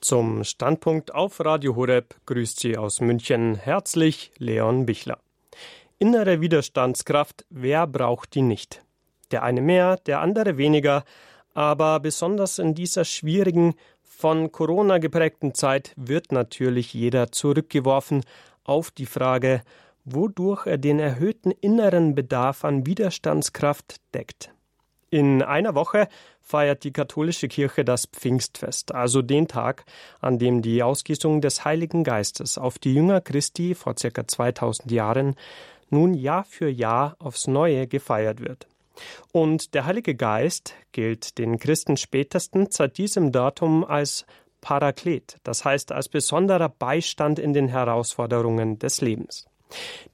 Zum Standpunkt auf Radio Horeb grüßt Sie aus München herzlich Leon Bichler. Innere Widerstandskraft, wer braucht die nicht? Der eine mehr, der andere weniger, aber besonders in dieser schwierigen, von Corona geprägten Zeit wird natürlich jeder zurückgeworfen auf die Frage, wodurch er den erhöhten inneren Bedarf an Widerstandskraft deckt. In einer Woche feiert die katholische Kirche das Pfingstfest, also den Tag, an dem die Ausgießung des Heiligen Geistes auf die Jünger Christi vor circa 2000 Jahren nun Jahr für Jahr aufs Neue gefeiert wird. Und der Heilige Geist gilt den Christen spätestens seit diesem Datum als Paraklet, das heißt als besonderer Beistand in den Herausforderungen des Lebens.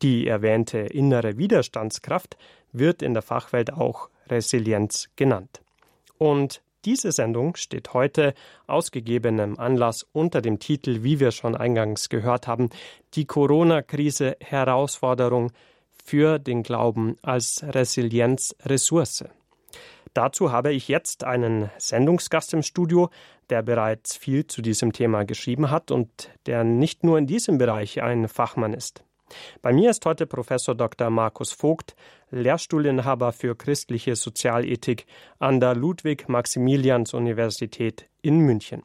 Die erwähnte innere Widerstandskraft wird in der Fachwelt auch Resilienz genannt. Und diese Sendung steht heute aus gegebenem Anlass unter dem Titel, wie wir schon eingangs gehört haben, die Corona-Krise Herausforderung für den Glauben als Resilienzressource. Dazu habe ich jetzt einen Sendungsgast im Studio, der bereits viel zu diesem Thema geschrieben hat und der nicht nur in diesem Bereich ein Fachmann ist. Bei mir ist heute Professor Dr. Markus Vogt, Lehrstuhlinhaber für christliche Sozialethik an der Ludwig-Maximilians-Universität in München.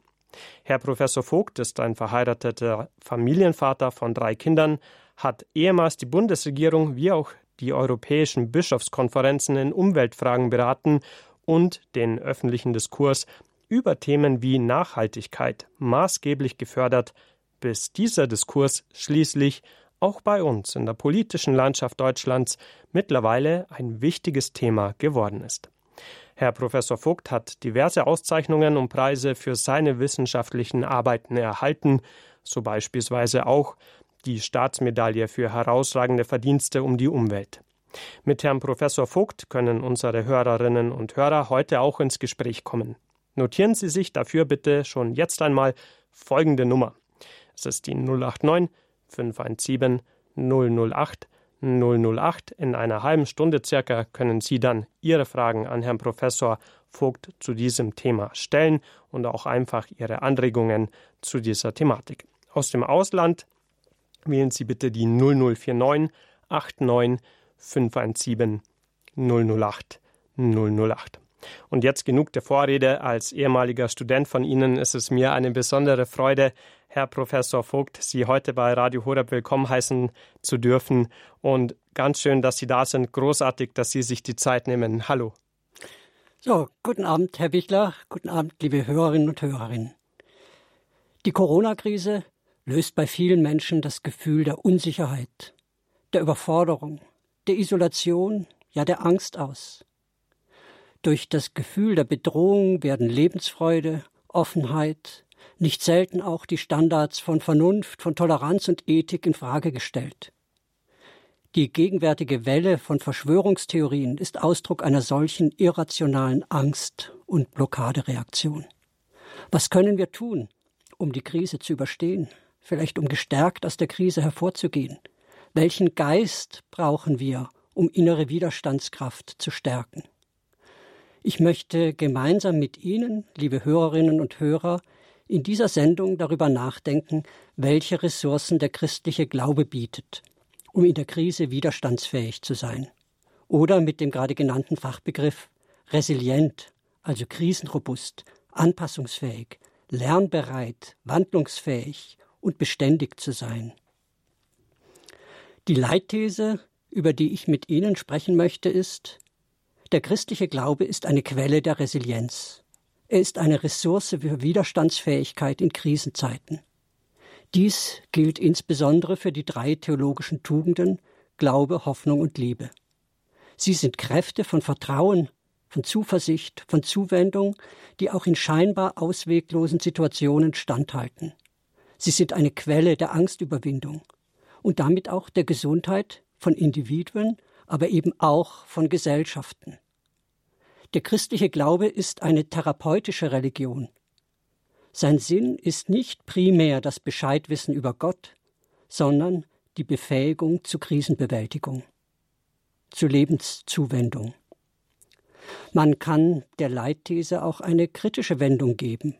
Herr Professor Vogt ist ein verheirateter Familienvater von drei Kindern, hat ehemals die Bundesregierung wie auch die europäischen Bischofskonferenzen in Umweltfragen beraten und den öffentlichen Diskurs über Themen wie Nachhaltigkeit maßgeblich gefördert, bis dieser Diskurs schließlich auch bei uns in der politischen Landschaft Deutschlands mittlerweile ein wichtiges Thema geworden ist. Herr Professor Vogt hat diverse Auszeichnungen und Preise für seine wissenschaftlichen Arbeiten erhalten, so beispielsweise auch die Staatsmedaille für herausragende Verdienste um die Umwelt. Mit Herrn Professor Vogt können unsere Hörerinnen und Hörer heute auch ins Gespräch kommen. Notieren Sie sich dafür bitte schon jetzt einmal folgende Nummer. Es ist die 089 517 008 008. In einer halben Stunde circa können Sie dann Ihre Fragen an Herrn Professor Vogt zu diesem Thema stellen und auch einfach Ihre Anregungen zu dieser Thematik. Aus dem Ausland wählen Sie bitte die 0049 89 517 008 008. Und jetzt genug der Vorrede. Als ehemaliger Student von Ihnen ist es mir eine besondere Freude, Herr Professor Vogt, Sie heute bei Radio Horeb willkommen heißen zu dürfen. Und ganz schön, dass Sie da sind. Großartig, dass Sie sich die Zeit nehmen. Hallo. So, guten Abend, Herr Wichler. Guten Abend, liebe Hörerinnen und Hörerinnen. Die Corona-Krise löst bei vielen Menschen das Gefühl der Unsicherheit, der Überforderung, der Isolation, ja der Angst aus. Durch das Gefühl der Bedrohung werden Lebensfreude, Offenheit, nicht selten auch die Standards von Vernunft, von Toleranz und Ethik in Frage gestellt. Die gegenwärtige Welle von Verschwörungstheorien ist Ausdruck einer solchen irrationalen Angst und Blockadereaktion. Was können wir tun, um die Krise zu überstehen, vielleicht um gestärkt aus der Krise hervorzugehen? Welchen Geist brauchen wir, um innere Widerstandskraft zu stärken? Ich möchte gemeinsam mit Ihnen, liebe Hörerinnen und Hörer, in dieser Sendung darüber nachdenken, welche Ressourcen der christliche Glaube bietet, um in der Krise widerstandsfähig zu sein. Oder mit dem gerade genannten Fachbegriff resilient, also krisenrobust, anpassungsfähig, lernbereit, wandlungsfähig und beständig zu sein. Die Leitthese, über die ich mit Ihnen sprechen möchte, ist, der christliche Glaube ist eine Quelle der Resilienz. Er ist eine Ressource für Widerstandsfähigkeit in Krisenzeiten. Dies gilt insbesondere für die drei theologischen Tugenden Glaube, Hoffnung und Liebe. Sie sind Kräfte von Vertrauen, von Zuversicht, von Zuwendung, die auch in scheinbar ausweglosen Situationen standhalten. Sie sind eine Quelle der Angstüberwindung und damit auch der Gesundheit von Individuen, aber eben auch von Gesellschaften. Der christliche Glaube ist eine therapeutische Religion. Sein Sinn ist nicht primär das Bescheidwissen über Gott, sondern die Befähigung zu Krisenbewältigung, zu Lebenszuwendung. Man kann der Leitthese auch eine kritische Wendung geben.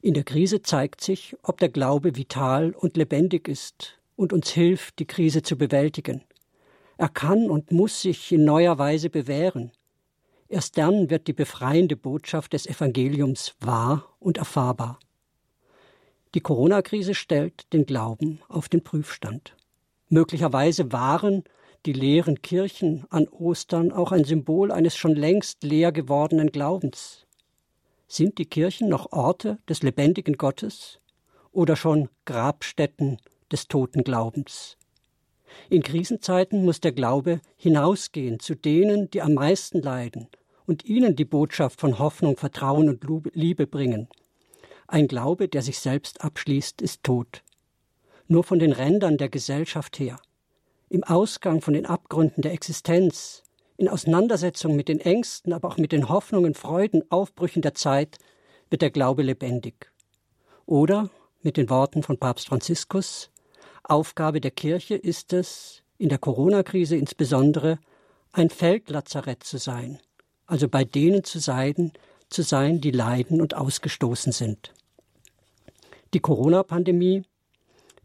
In der Krise zeigt sich, ob der Glaube vital und lebendig ist und uns hilft, die Krise zu bewältigen. Er kann und muss sich in neuer Weise bewähren. Erst dann wird die befreiende Botschaft des Evangeliums wahr und erfahrbar. Die Corona-Krise stellt den Glauben auf den Prüfstand. Möglicherweise waren die leeren Kirchen an Ostern auch ein Symbol eines schon längst leer gewordenen Glaubens. Sind die Kirchen noch Orte des lebendigen Gottes oder schon Grabstätten des toten Glaubens? In Krisenzeiten muss der Glaube hinausgehen zu denen, die am meisten leiden und ihnen die Botschaft von Hoffnung, Vertrauen und Liebe bringen. Ein Glaube, der sich selbst abschließt, ist tot. Nur von den Rändern der Gesellschaft her, im Ausgang von den Abgründen der Existenz, in Auseinandersetzung mit den Ängsten, aber auch mit den Hoffnungen, Freuden, Aufbrüchen der Zeit wird der Glaube lebendig. Oder mit den Worten von Papst Franziskus Aufgabe der Kirche ist es, in der Corona-Krise insbesondere, ein Feldlazarett zu sein, also bei denen zu sein, zu sein, die leiden und ausgestoßen sind. Die Corona-Pandemie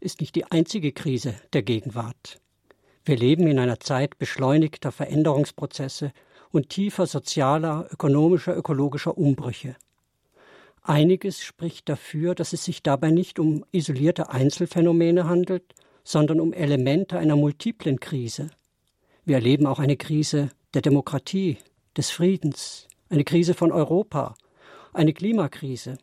ist nicht die einzige Krise der Gegenwart. Wir leben in einer Zeit beschleunigter Veränderungsprozesse und tiefer sozialer, ökonomischer, ökologischer Umbrüche. Einiges spricht dafür, dass es sich dabei nicht um isolierte Einzelfänomene handelt, sondern um Elemente einer multiplen Krise. Wir erleben auch eine Krise der Demokratie, des Friedens, eine Krise von Europa, eine Klimakrise.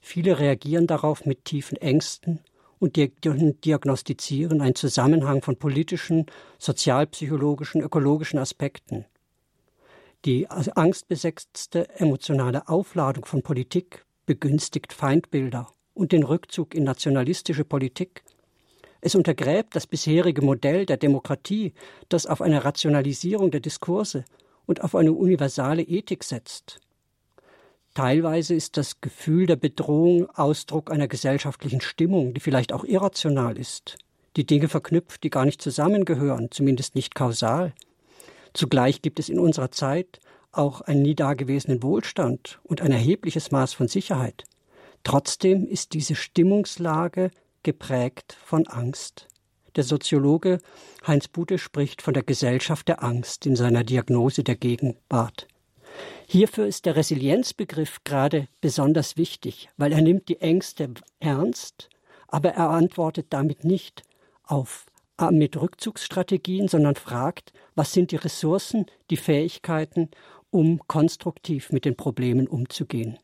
Viele reagieren darauf mit tiefen Ängsten und diagnostizieren einen Zusammenhang von politischen, sozialpsychologischen, ökologischen Aspekten. Die angstbesetzte emotionale Aufladung von Politik begünstigt Feindbilder und den Rückzug in nationalistische Politik. Es untergräbt das bisherige Modell der Demokratie, das auf eine Rationalisierung der Diskurse und auf eine universale Ethik setzt. Teilweise ist das Gefühl der Bedrohung Ausdruck einer gesellschaftlichen Stimmung, die vielleicht auch irrational ist, die Dinge verknüpft, die gar nicht zusammengehören, zumindest nicht kausal. Zugleich gibt es in unserer Zeit auch einen nie dagewesenen Wohlstand und ein erhebliches Maß von Sicherheit. Trotzdem ist diese Stimmungslage geprägt von Angst. Der Soziologe Heinz Bute spricht von der Gesellschaft der Angst in seiner Diagnose der Gegenwart. Hierfür ist der Resilienzbegriff gerade besonders wichtig, weil er nimmt die Ängste ernst, aber er antwortet damit nicht auf äh, mit Rückzugsstrategien, sondern fragt, was sind die Ressourcen, die Fähigkeiten, um konstruktiv mit den Problemen umzugehen.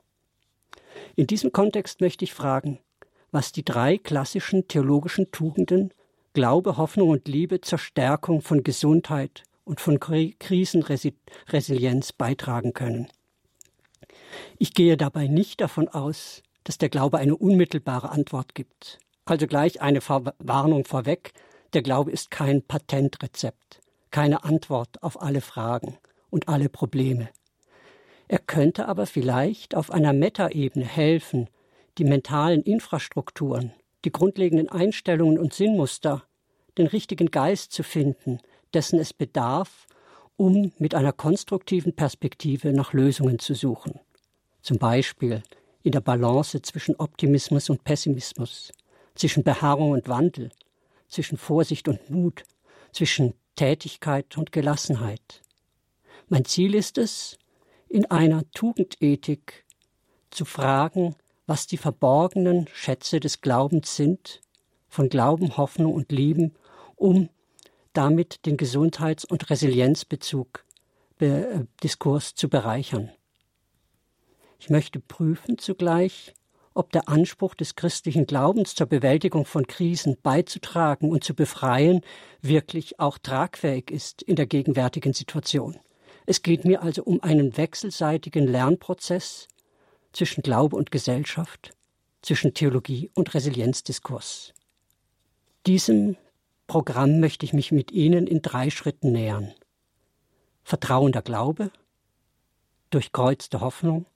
In diesem Kontext möchte ich fragen, was die drei klassischen theologischen Tugenden Glaube, Hoffnung und Liebe zur Stärkung von Gesundheit, und von Krisenresilienz beitragen können. Ich gehe dabei nicht davon aus, dass der Glaube eine unmittelbare Antwort gibt. Also gleich eine Warnung vorweg, der Glaube ist kein Patentrezept, keine Antwort auf alle Fragen und alle Probleme. Er könnte aber vielleicht auf einer Metaebene helfen, die mentalen Infrastrukturen, die grundlegenden Einstellungen und Sinnmuster, den richtigen Geist zu finden, dessen es bedarf, um mit einer konstruktiven Perspektive nach Lösungen zu suchen. Zum Beispiel in der Balance zwischen Optimismus und Pessimismus, zwischen Beharrung und Wandel, zwischen Vorsicht und Mut, zwischen Tätigkeit und Gelassenheit. Mein Ziel ist es, in einer Tugendethik zu fragen, was die verborgenen Schätze des Glaubens sind, von Glauben, Hoffnung und Lieben, um damit den Gesundheits- und Resilienzbezug äh, Diskurs zu bereichern. Ich möchte prüfen zugleich, ob der Anspruch des christlichen Glaubens zur Bewältigung von Krisen beizutragen und zu befreien wirklich auch tragfähig ist in der gegenwärtigen Situation. Es geht mir also um einen wechselseitigen Lernprozess zwischen Glaube und Gesellschaft, zwischen Theologie und Resilienzdiskurs. Diesem Programm möchte ich mich mit Ihnen in drei Schritten nähern. Vertrauender Glaube, durchkreuzte Hoffnung,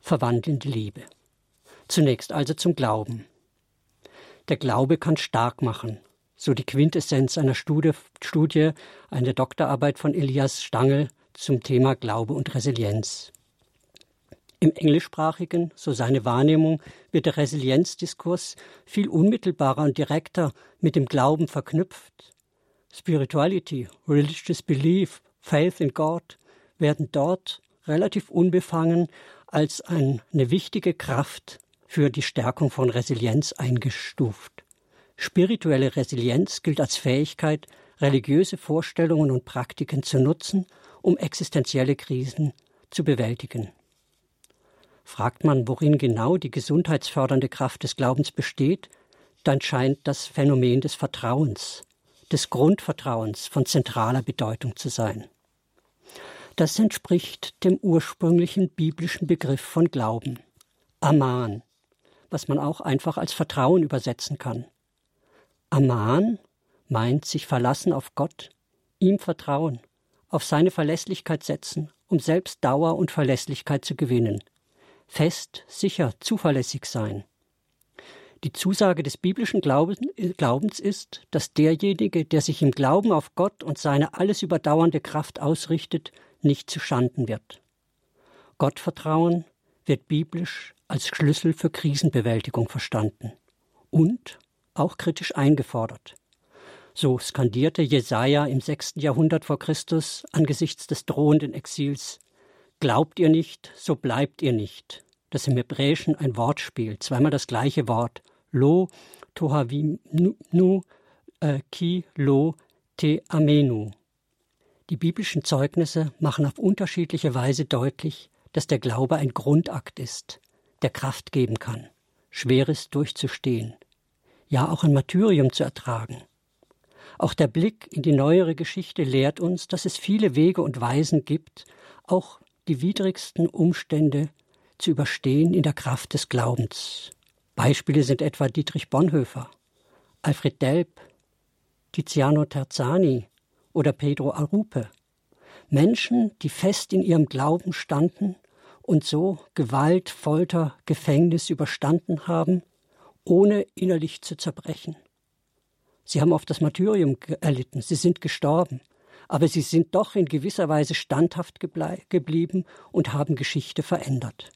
verwandelnde Liebe. Zunächst also zum Glauben. Der Glaube kann stark machen, so die Quintessenz einer Studie, Studie eine Doktorarbeit von Elias Stangl zum Thema Glaube und Resilienz. Im englischsprachigen, so seine Wahrnehmung, wird der Resilienzdiskurs viel unmittelbarer und direkter mit dem Glauben verknüpft. Spirituality, religious belief, faith in God werden dort relativ unbefangen als eine wichtige Kraft für die Stärkung von Resilienz eingestuft. Spirituelle Resilienz gilt als Fähigkeit, religiöse Vorstellungen und Praktiken zu nutzen, um existenzielle Krisen zu bewältigen. Fragt man, worin genau die gesundheitsfördernde Kraft des Glaubens besteht, dann scheint das Phänomen des Vertrauens, des Grundvertrauens von zentraler Bedeutung zu sein. Das entspricht dem ursprünglichen biblischen Begriff von Glauben, Aman, was man auch einfach als Vertrauen übersetzen kann. Aman meint sich verlassen auf Gott, ihm vertrauen, auf seine Verlässlichkeit setzen, um selbst Dauer und Verlässlichkeit zu gewinnen. Fest, sicher, zuverlässig sein. Die Zusage des biblischen Glaubens ist, dass derjenige, der sich im Glauben auf Gott und seine alles überdauernde Kraft ausrichtet, nicht zu Schanden wird. Gottvertrauen wird biblisch als Schlüssel für Krisenbewältigung verstanden und auch kritisch eingefordert. So skandierte Jesaja im sechsten Jahrhundert vor Christus angesichts des drohenden Exils: Glaubt ihr nicht, so bleibt ihr nicht. Das im Hebräischen ein Wortspiel, zweimal das gleiche Wort. Lo tohavinu äh, ki lo te amenu. Die biblischen Zeugnisse machen auf unterschiedliche Weise deutlich, dass der Glaube ein Grundakt ist, der Kraft geben kann, Schweres durchzustehen, ja auch ein Martyrium zu ertragen. Auch der Blick in die neuere Geschichte lehrt uns, dass es viele Wege und Weisen gibt, auch die widrigsten Umstände zu überstehen in der Kraft des Glaubens. Beispiele sind etwa Dietrich Bonhoeffer, Alfred Delp, Tiziano Terzani oder Pedro Arupe. Menschen, die fest in ihrem Glauben standen und so Gewalt, Folter, Gefängnis überstanden haben, ohne innerlich zu zerbrechen. Sie haben oft das Martyrium erlitten, sie sind gestorben, aber sie sind doch in gewisser Weise standhaft geblieben und haben Geschichte verändert.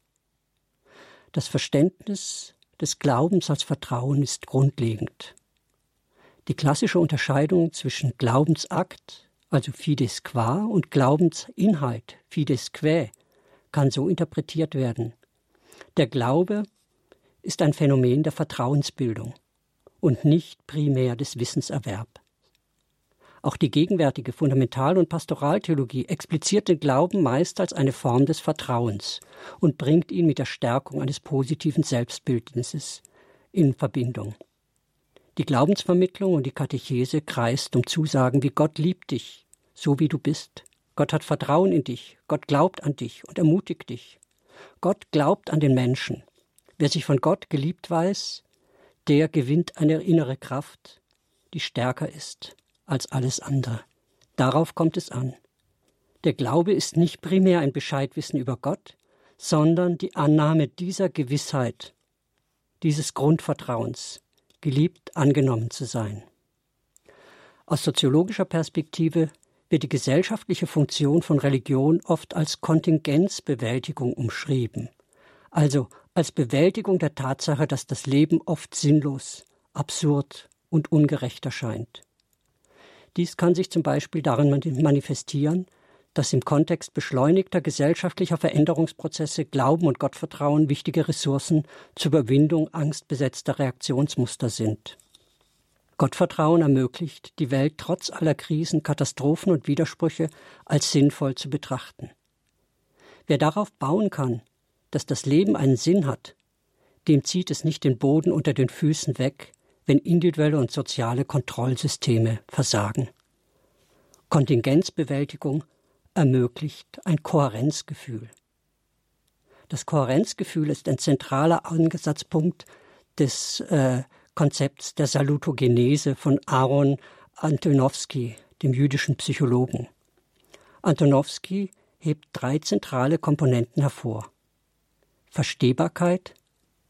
Das Verständnis des Glaubens als Vertrauen ist grundlegend. Die klassische Unterscheidung zwischen Glaubensakt, also fides qua, und Glaubensinhalt, fides quae, kann so interpretiert werden. Der Glaube ist ein Phänomen der Vertrauensbildung und nicht primär des Wissenserwerbs. Auch die gegenwärtige Fundamental- und Pastoraltheologie expliziert den Glauben meist als eine Form des Vertrauens und bringt ihn mit der Stärkung eines positiven Selbstbildnisses in Verbindung. Die Glaubensvermittlung und die Katechese kreist um Zusagen wie Gott liebt dich, so wie du bist. Gott hat Vertrauen in dich, Gott glaubt an dich und ermutigt dich. Gott glaubt an den Menschen. Wer sich von Gott geliebt weiß, der gewinnt eine innere Kraft, die stärker ist als alles andere. Darauf kommt es an. Der Glaube ist nicht primär ein Bescheidwissen über Gott, sondern die Annahme dieser Gewissheit, dieses Grundvertrauens, geliebt angenommen zu sein. Aus soziologischer Perspektive wird die gesellschaftliche Funktion von Religion oft als Kontingenzbewältigung umschrieben, also als Bewältigung der Tatsache, dass das Leben oft sinnlos, absurd und ungerecht erscheint. Dies kann sich zum Beispiel darin manifestieren, dass im Kontext beschleunigter gesellschaftlicher Veränderungsprozesse Glauben und Gottvertrauen wichtige Ressourcen zur Überwindung angstbesetzter Reaktionsmuster sind. Gottvertrauen ermöglicht, die Welt trotz aller Krisen, Katastrophen und Widersprüche als sinnvoll zu betrachten. Wer darauf bauen kann, dass das Leben einen Sinn hat, dem zieht es nicht den Boden unter den Füßen weg, wenn individuelle und soziale Kontrollsysteme versagen. Kontingenzbewältigung ermöglicht ein Kohärenzgefühl. Das Kohärenzgefühl ist ein zentraler Ansatzpunkt des äh, Konzepts der Salutogenese von Aaron Antonowski, dem jüdischen Psychologen. Antonowski hebt drei zentrale Komponenten hervor. Verstehbarkeit,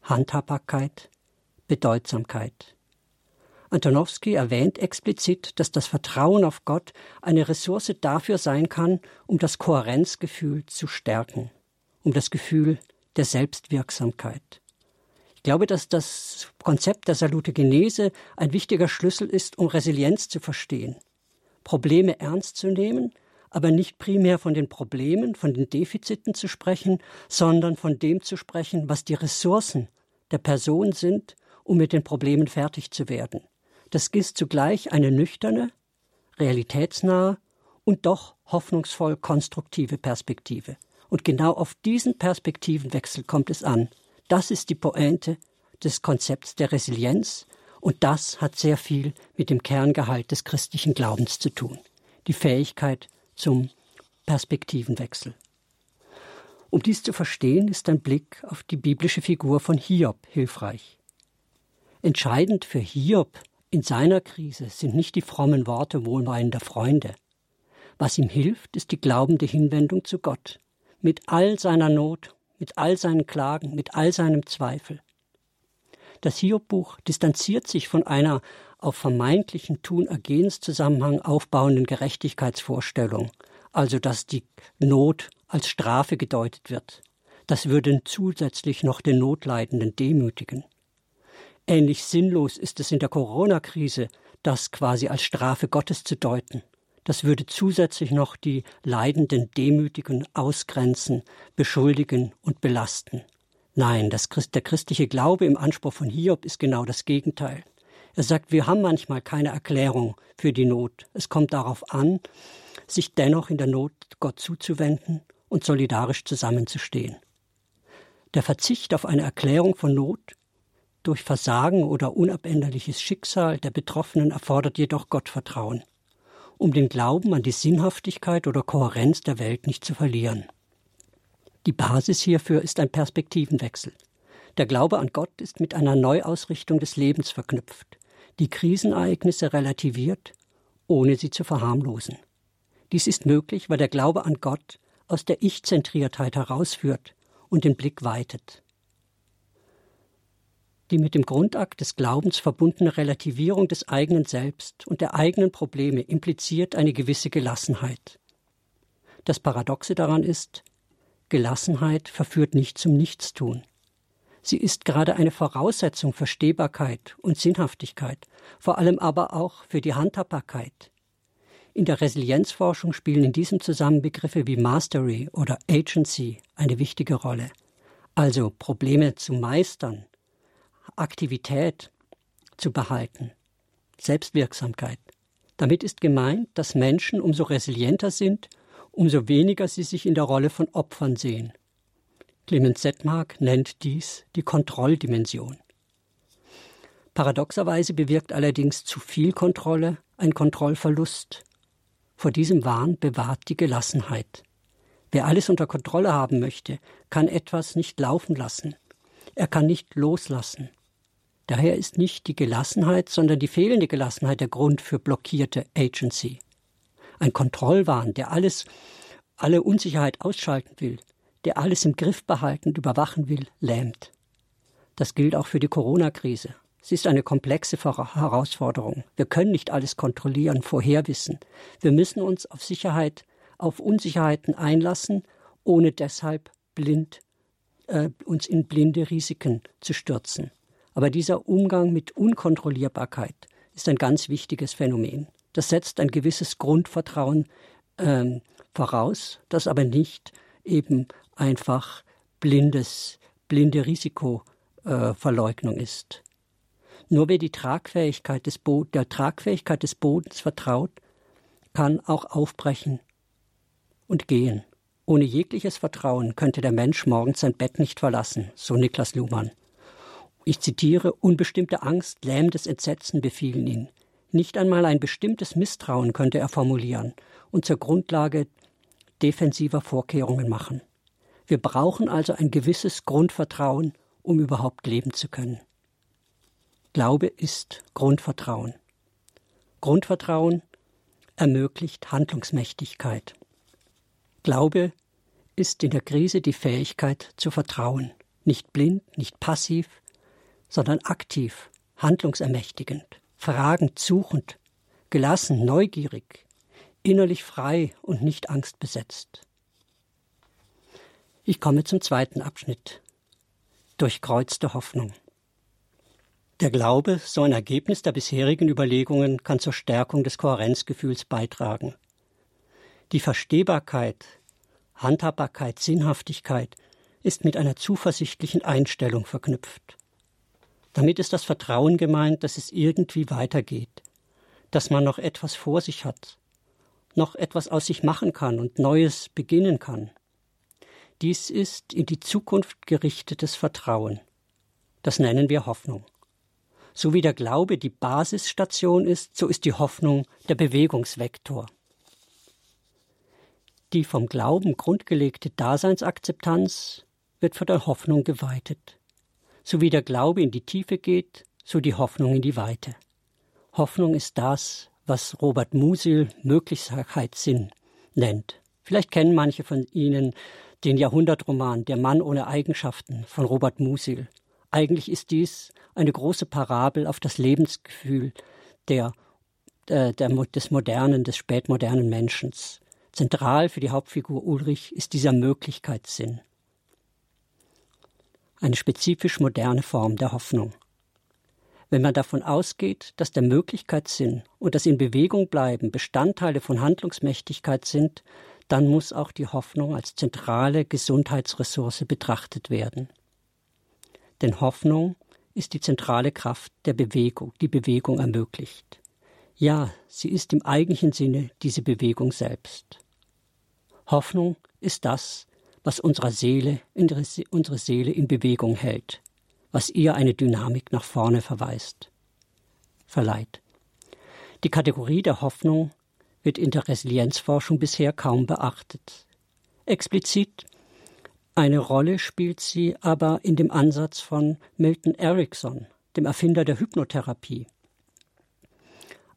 Handhabbarkeit, Bedeutsamkeit. Antonowski erwähnt explizit, dass das Vertrauen auf Gott eine Ressource dafür sein kann, um das Kohärenzgefühl zu stärken, um das Gefühl der Selbstwirksamkeit. Ich glaube, dass das Konzept der Salutogenese ein wichtiger Schlüssel ist, um Resilienz zu verstehen. Probleme ernst zu nehmen, aber nicht primär von den Problemen, von den Defiziten zu sprechen, sondern von dem zu sprechen, was die Ressourcen der Person sind, um mit den Problemen fertig zu werden. Das ist zugleich eine nüchterne, realitätsnahe und doch hoffnungsvoll konstruktive Perspektive. Und genau auf diesen Perspektivenwechsel kommt es an. Das ist die Pointe des Konzepts der Resilienz und das hat sehr viel mit dem Kerngehalt des christlichen Glaubens zu tun. Die Fähigkeit zum Perspektivenwechsel. Um dies zu verstehen, ist ein Blick auf die biblische Figur von Hiob hilfreich. Entscheidend für Hiob in seiner Krise sind nicht die frommen Worte wohlmeinender Freunde. Was ihm hilft, ist die glaubende Hinwendung zu Gott, mit all seiner Not, mit all seinen Klagen, mit all seinem Zweifel. Das Hiob-Buch distanziert sich von einer auf vermeintlichen Tun-Ergehens-Zusammenhang aufbauenden Gerechtigkeitsvorstellung, also dass die Not als Strafe gedeutet wird. Das würde zusätzlich noch den Notleidenden demütigen. Ähnlich sinnlos ist es in der Corona-Krise, das quasi als Strafe Gottes zu deuten. Das würde zusätzlich noch die Leidenden demütigen, ausgrenzen, beschuldigen und belasten. Nein, Christ, der christliche Glaube im Anspruch von Hiob ist genau das Gegenteil. Er sagt, wir haben manchmal keine Erklärung für die Not. Es kommt darauf an, sich dennoch in der Not Gott zuzuwenden und solidarisch zusammenzustehen. Der Verzicht auf eine Erklärung von Not durch Versagen oder unabänderliches Schicksal der Betroffenen erfordert jedoch Gottvertrauen um den Glauben an die Sinnhaftigkeit oder Kohärenz der Welt nicht zu verlieren. Die Basis hierfür ist ein Perspektivenwechsel. Der Glaube an Gott ist mit einer Neuausrichtung des Lebens verknüpft, die Krisenereignisse relativiert, ohne sie zu verharmlosen. Dies ist möglich, weil der Glaube an Gott aus der Ich-Zentriertheit herausführt und den Blick weitet die mit dem Grundakt des Glaubens verbundene Relativierung des eigenen Selbst und der eigenen Probleme impliziert eine gewisse Gelassenheit. Das Paradoxe daran ist, Gelassenheit verführt nicht zum Nichtstun. Sie ist gerade eine Voraussetzung für Stehbarkeit und Sinnhaftigkeit, vor allem aber auch für die Handhabbarkeit. In der Resilienzforschung spielen in diesem Zusammenhang Begriffe wie Mastery oder Agency eine wichtige Rolle. Also Probleme zu meistern, Aktivität zu behalten, Selbstwirksamkeit. Damit ist gemeint, dass Menschen umso resilienter sind, umso weniger sie sich in der Rolle von Opfern sehen. Clemens Settmark nennt dies die Kontrolldimension. Paradoxerweise bewirkt allerdings zu viel Kontrolle ein Kontrollverlust. Vor diesem Wahn bewahrt die Gelassenheit. Wer alles unter Kontrolle haben möchte, kann etwas nicht laufen lassen. Er kann nicht loslassen. Daher ist nicht die Gelassenheit, sondern die fehlende Gelassenheit der Grund für blockierte Agency. Ein Kontrollwahn, der alles, alle Unsicherheit ausschalten will, der alles im Griff behalten und überwachen will, lähmt. Das gilt auch für die Corona-Krise. Sie ist eine komplexe Herausforderung. Wir können nicht alles kontrollieren, vorherwissen. Wir müssen uns auf Sicherheit, auf Unsicherheiten einlassen, ohne deshalb blind, äh, uns in blinde Risiken zu stürzen. Aber dieser Umgang mit Unkontrollierbarkeit ist ein ganz wichtiges Phänomen. Das setzt ein gewisses Grundvertrauen ähm, voraus, das aber nicht eben einfach blindes, blinde Risikoverleugnung äh, ist. Nur wer die Tragfähigkeit des Bo der Tragfähigkeit des Bodens vertraut, kann auch aufbrechen und gehen. Ohne jegliches Vertrauen könnte der Mensch morgens sein Bett nicht verlassen, so Niklas Luhmann. Ich zitiere, unbestimmte Angst, lähmendes Entsetzen befielen ihn. Nicht einmal ein bestimmtes Misstrauen könnte er formulieren und zur Grundlage defensiver Vorkehrungen machen. Wir brauchen also ein gewisses Grundvertrauen, um überhaupt leben zu können. Glaube ist Grundvertrauen. Grundvertrauen ermöglicht Handlungsmächtigkeit. Glaube ist in der Krise die Fähigkeit zu vertrauen, nicht blind, nicht passiv, sondern aktiv, handlungsermächtigend, fragend, suchend, gelassen, neugierig, innerlich frei und nicht angstbesetzt. Ich komme zum zweiten Abschnitt. durchkreuzte Hoffnung. Der Glaube, so ein Ergebnis der bisherigen Überlegungen, kann zur Stärkung des Kohärenzgefühls beitragen. Die Verstehbarkeit, Handhabbarkeit, Sinnhaftigkeit ist mit einer zuversichtlichen Einstellung verknüpft. Damit ist das Vertrauen gemeint, dass es irgendwie weitergeht, dass man noch etwas vor sich hat, noch etwas aus sich machen kann und Neues beginnen kann. Dies ist in die Zukunft gerichtetes Vertrauen. Das nennen wir Hoffnung. So wie der Glaube die Basisstation ist, so ist die Hoffnung der Bewegungsvektor. Die vom Glauben grundgelegte Daseinsakzeptanz wird von der Hoffnung geweitet. So wie der Glaube in die Tiefe geht, so die Hoffnung in die Weite. Hoffnung ist das, was Robert Musil Möglichkeitssinn nennt. Vielleicht kennen manche von Ihnen den Jahrhundertroman Der Mann ohne Eigenschaften von Robert Musil. Eigentlich ist dies eine große Parabel auf das Lebensgefühl der, äh, der, des modernen, des spätmodernen Menschen. Zentral für die Hauptfigur Ulrich ist dieser Möglichkeitssinn. Eine spezifisch moderne Form der Hoffnung. Wenn man davon ausgeht, dass der Möglichkeitssinn und das in Bewegung bleiben Bestandteile von Handlungsmächtigkeit sind, dann muss auch die Hoffnung als zentrale Gesundheitsressource betrachtet werden. Denn Hoffnung ist die zentrale Kraft der Bewegung, die Bewegung ermöglicht. Ja, sie ist im eigentlichen Sinne diese Bewegung selbst. Hoffnung ist das, was unserer Seele, unsere Seele in Bewegung hält, was ihr eine Dynamik nach vorne verweist, verleiht. Die Kategorie der Hoffnung wird in der Resilienzforschung bisher kaum beachtet. Explizit eine Rolle spielt sie aber in dem Ansatz von Milton Erickson, dem Erfinder der Hypnotherapie.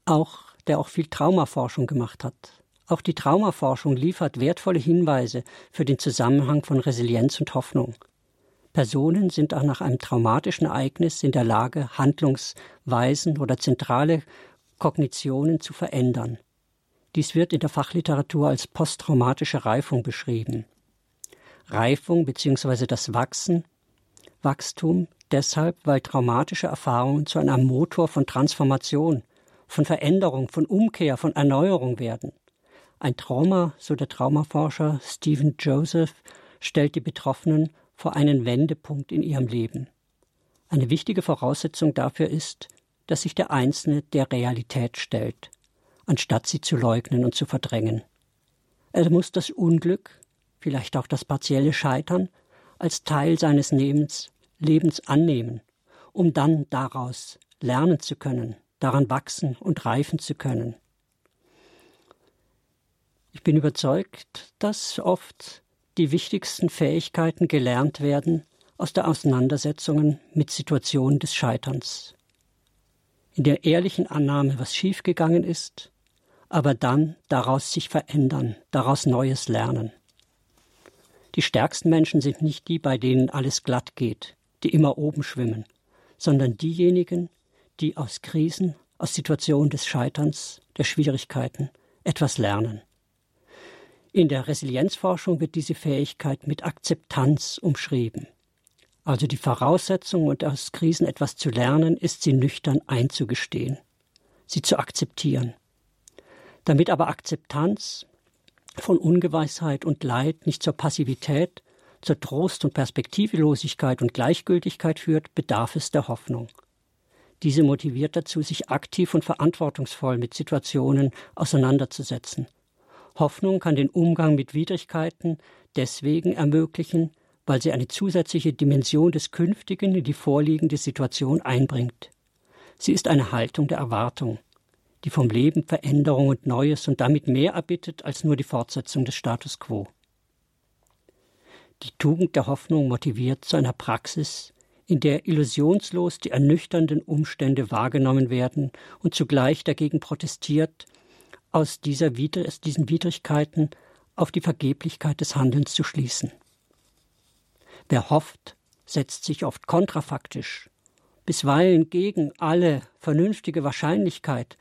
Auch der auch viel Traumaforschung gemacht hat. Auch die Traumaforschung liefert wertvolle Hinweise für den Zusammenhang von Resilienz und Hoffnung. Personen sind auch nach einem traumatischen Ereignis in der Lage, Handlungsweisen oder zentrale Kognitionen zu verändern. Dies wird in der Fachliteratur als posttraumatische Reifung beschrieben. Reifung bzw. das Wachsen, Wachstum deshalb, weil traumatische Erfahrungen zu einem Motor von Transformation, von Veränderung, von Umkehr, von Erneuerung werden. Ein Trauma, so der Traumaforscher Stephen Joseph, stellt die Betroffenen vor einen Wendepunkt in ihrem Leben. Eine wichtige Voraussetzung dafür ist, dass sich der Einzelne der Realität stellt, anstatt sie zu leugnen und zu verdrängen. Er muss das Unglück, vielleicht auch das partielle Scheitern, als Teil seines Lebens, Lebens annehmen, um dann daraus lernen zu können, daran wachsen und reifen zu können. Ich bin überzeugt, dass oft die wichtigsten Fähigkeiten gelernt werden aus der Auseinandersetzungen mit Situationen des Scheiterns. In der ehrlichen Annahme, was schiefgegangen ist, aber dann daraus sich verändern, daraus Neues lernen. Die stärksten Menschen sind nicht die, bei denen alles glatt geht, die immer oben schwimmen, sondern diejenigen, die aus Krisen, aus Situationen des Scheiterns, der Schwierigkeiten etwas lernen. In der Resilienzforschung wird diese Fähigkeit mit Akzeptanz umschrieben. Also die Voraussetzung, und aus Krisen etwas zu lernen, ist sie nüchtern einzugestehen, sie zu akzeptieren. Damit aber Akzeptanz von Ungewissheit und Leid nicht zur Passivität, zur Trost- und Perspektivlosigkeit und Gleichgültigkeit führt, bedarf es der Hoffnung. Diese motiviert dazu, sich aktiv und verantwortungsvoll mit Situationen auseinanderzusetzen. Hoffnung kann den Umgang mit Widrigkeiten deswegen ermöglichen, weil sie eine zusätzliche Dimension des Künftigen in die vorliegende Situation einbringt. Sie ist eine Haltung der Erwartung, die vom Leben Veränderung und Neues und damit mehr erbittet als nur die Fortsetzung des Status quo. Die Tugend der Hoffnung motiviert zu einer Praxis, in der illusionslos die ernüchternden Umstände wahrgenommen werden und zugleich dagegen protestiert, aus, dieser, diesen Widrigkeiten auf die Vergeblichkeit des Handelns zu schließen. Wer hofft, setzt sich oft kontrafaktisch, bisweilen gegen alle vernünftige Wahrscheinlichkeit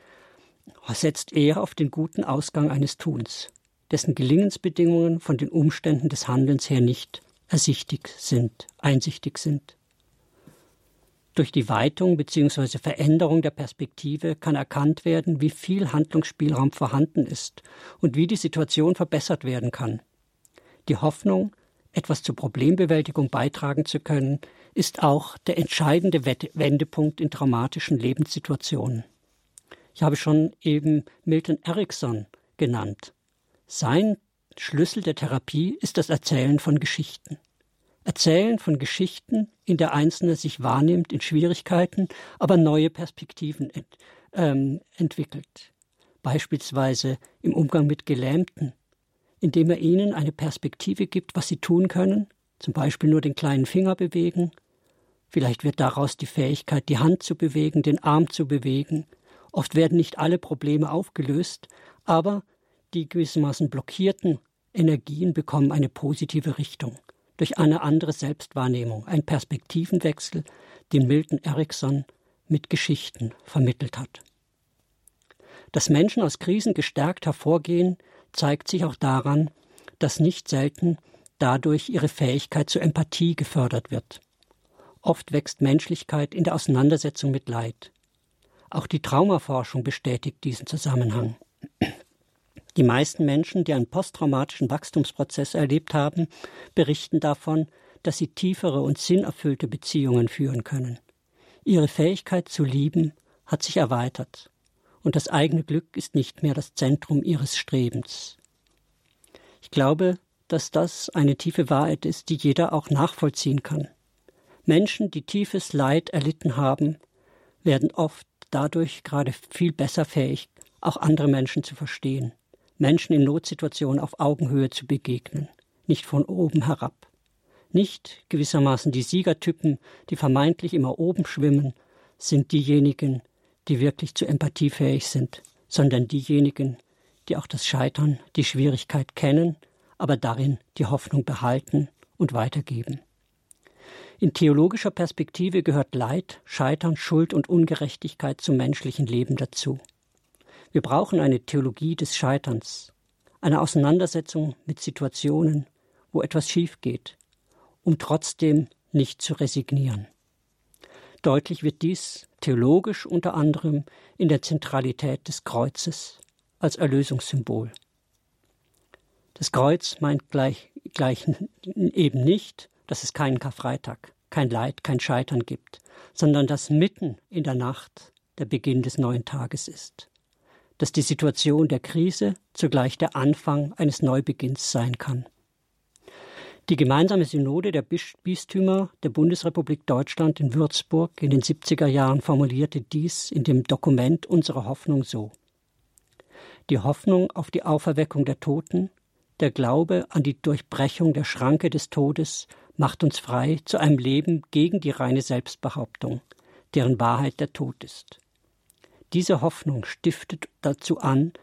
setzt eher auf den guten Ausgang eines Tuns, dessen Gelingensbedingungen von den Umständen des Handelns her nicht ersichtig sind, einsichtig sind. Durch die Weitung bzw. Veränderung der Perspektive kann erkannt werden, wie viel Handlungsspielraum vorhanden ist und wie die Situation verbessert werden kann. Die Hoffnung, etwas zur Problembewältigung beitragen zu können, ist auch der entscheidende Wendepunkt in traumatischen Lebenssituationen. Ich habe schon eben Milton Erickson genannt. Sein Schlüssel der Therapie ist das Erzählen von Geschichten. Erzählen von Geschichten, in der Einzelne sich wahrnimmt in Schwierigkeiten, aber neue Perspektiven ent, ähm, entwickelt. Beispielsweise im Umgang mit Gelähmten, indem er ihnen eine Perspektive gibt, was sie tun können, zum Beispiel nur den kleinen Finger bewegen. Vielleicht wird daraus die Fähigkeit, die Hand zu bewegen, den Arm zu bewegen. Oft werden nicht alle Probleme aufgelöst, aber die gewissermaßen blockierten Energien bekommen eine positive Richtung durch eine andere Selbstwahrnehmung, ein Perspektivenwechsel, den Milton Erickson mit Geschichten vermittelt hat. Dass Menschen aus Krisen gestärkt hervorgehen, zeigt sich auch daran, dass nicht selten dadurch ihre Fähigkeit zur Empathie gefördert wird. Oft wächst Menschlichkeit in der Auseinandersetzung mit Leid. Auch die Traumaforschung bestätigt diesen Zusammenhang. Die meisten Menschen, die einen posttraumatischen Wachstumsprozess erlebt haben, berichten davon, dass sie tiefere und sinnerfüllte Beziehungen führen können. Ihre Fähigkeit zu lieben hat sich erweitert, und das eigene Glück ist nicht mehr das Zentrum ihres Strebens. Ich glaube, dass das eine tiefe Wahrheit ist, die jeder auch nachvollziehen kann. Menschen, die tiefes Leid erlitten haben, werden oft dadurch gerade viel besser fähig, auch andere Menschen zu verstehen. Menschen in Notsituationen auf Augenhöhe zu begegnen, nicht von oben herab. Nicht gewissermaßen die Siegertypen, die vermeintlich immer oben schwimmen, sind diejenigen, die wirklich zu Empathie fähig sind, sondern diejenigen, die auch das Scheitern, die Schwierigkeit kennen, aber darin die Hoffnung behalten und weitergeben. In theologischer Perspektive gehört Leid, Scheitern, Schuld und Ungerechtigkeit zum menschlichen Leben dazu. Wir brauchen eine Theologie des Scheiterns, eine Auseinandersetzung mit Situationen, wo etwas schief geht, um trotzdem nicht zu resignieren. Deutlich wird dies theologisch unter anderem in der Zentralität des Kreuzes als Erlösungssymbol. Das Kreuz meint gleich, gleich eben nicht, dass es keinen Karfreitag, kein Leid, kein Scheitern gibt, sondern dass mitten in der Nacht der Beginn des neuen Tages ist dass die Situation der Krise zugleich der Anfang eines Neubeginns sein kann. Die gemeinsame Synode der Bistümer der Bundesrepublik Deutschland in Würzburg in den 70er Jahren formulierte dies in dem Dokument Unsere Hoffnung so. Die Hoffnung auf die Auferweckung der Toten, der Glaube an die Durchbrechung der Schranke des Todes macht uns frei zu einem Leben gegen die reine Selbstbehauptung, deren Wahrheit der Tod ist. Diese Hoffnung stiftet dazu an,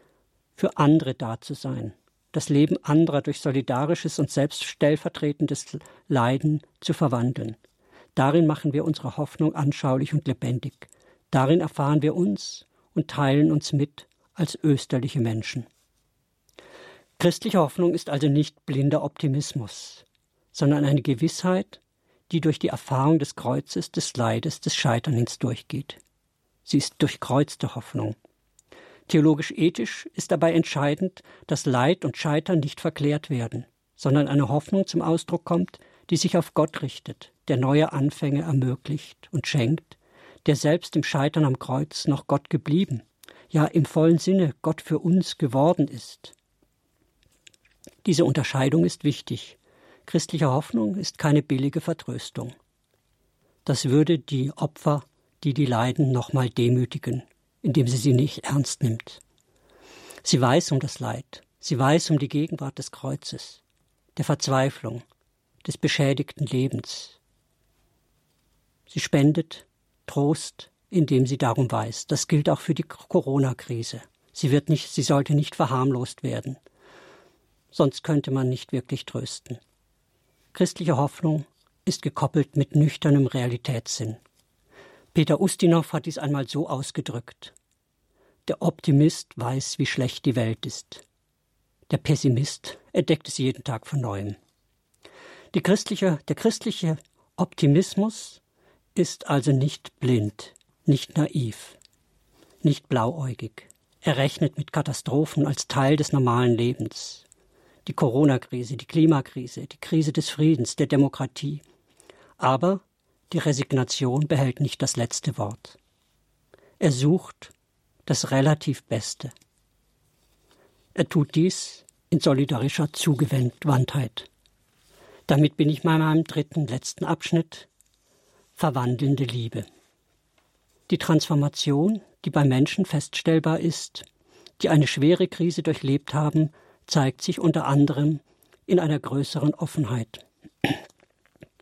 für andere da zu sein, das Leben anderer durch solidarisches und selbst stellvertretendes Leiden zu verwandeln. Darin machen wir unsere Hoffnung anschaulich und lebendig. Darin erfahren wir uns und teilen uns mit als österliche Menschen. Christliche Hoffnung ist also nicht blinder Optimismus, sondern eine Gewissheit, die durch die Erfahrung des Kreuzes, des Leides, des Scheiterns durchgeht. Sie ist durchkreuzte Hoffnung. Theologisch-ethisch ist dabei entscheidend, dass Leid und Scheitern nicht verklärt werden, sondern eine Hoffnung zum Ausdruck kommt, die sich auf Gott richtet, der neue Anfänge ermöglicht und schenkt, der selbst im Scheitern am Kreuz noch Gott geblieben, ja im vollen Sinne Gott für uns geworden ist. Diese Unterscheidung ist wichtig. Christliche Hoffnung ist keine billige Vertröstung. Das würde die Opfer die die Leiden nochmal demütigen, indem sie sie nicht ernst nimmt. Sie weiß um das Leid, sie weiß um die Gegenwart des Kreuzes, der Verzweiflung, des beschädigten Lebens. Sie spendet Trost, indem sie darum weiß. Das gilt auch für die Corona-Krise. Sie wird nicht, sie sollte nicht verharmlost werden. Sonst könnte man nicht wirklich trösten. Christliche Hoffnung ist gekoppelt mit nüchternem Realitätssinn. Peter Ustinov hat dies einmal so ausgedrückt. Der Optimist weiß, wie schlecht die Welt ist. Der Pessimist entdeckt es jeden Tag von neuem. Christliche, der christliche Optimismus ist also nicht blind, nicht naiv, nicht blauäugig. Er rechnet mit Katastrophen als Teil des normalen Lebens. Die Corona-Krise, die Klimakrise, die Krise des Friedens, der Demokratie. Aber die Resignation behält nicht das letzte Wort. Er sucht das relativ Beste. Er tut dies in solidarischer Zugewandtheit. Damit bin ich bei meinem dritten, letzten Abschnitt verwandelnde Liebe. Die Transformation, die bei Menschen feststellbar ist, die eine schwere Krise durchlebt haben, zeigt sich unter anderem in einer größeren Offenheit.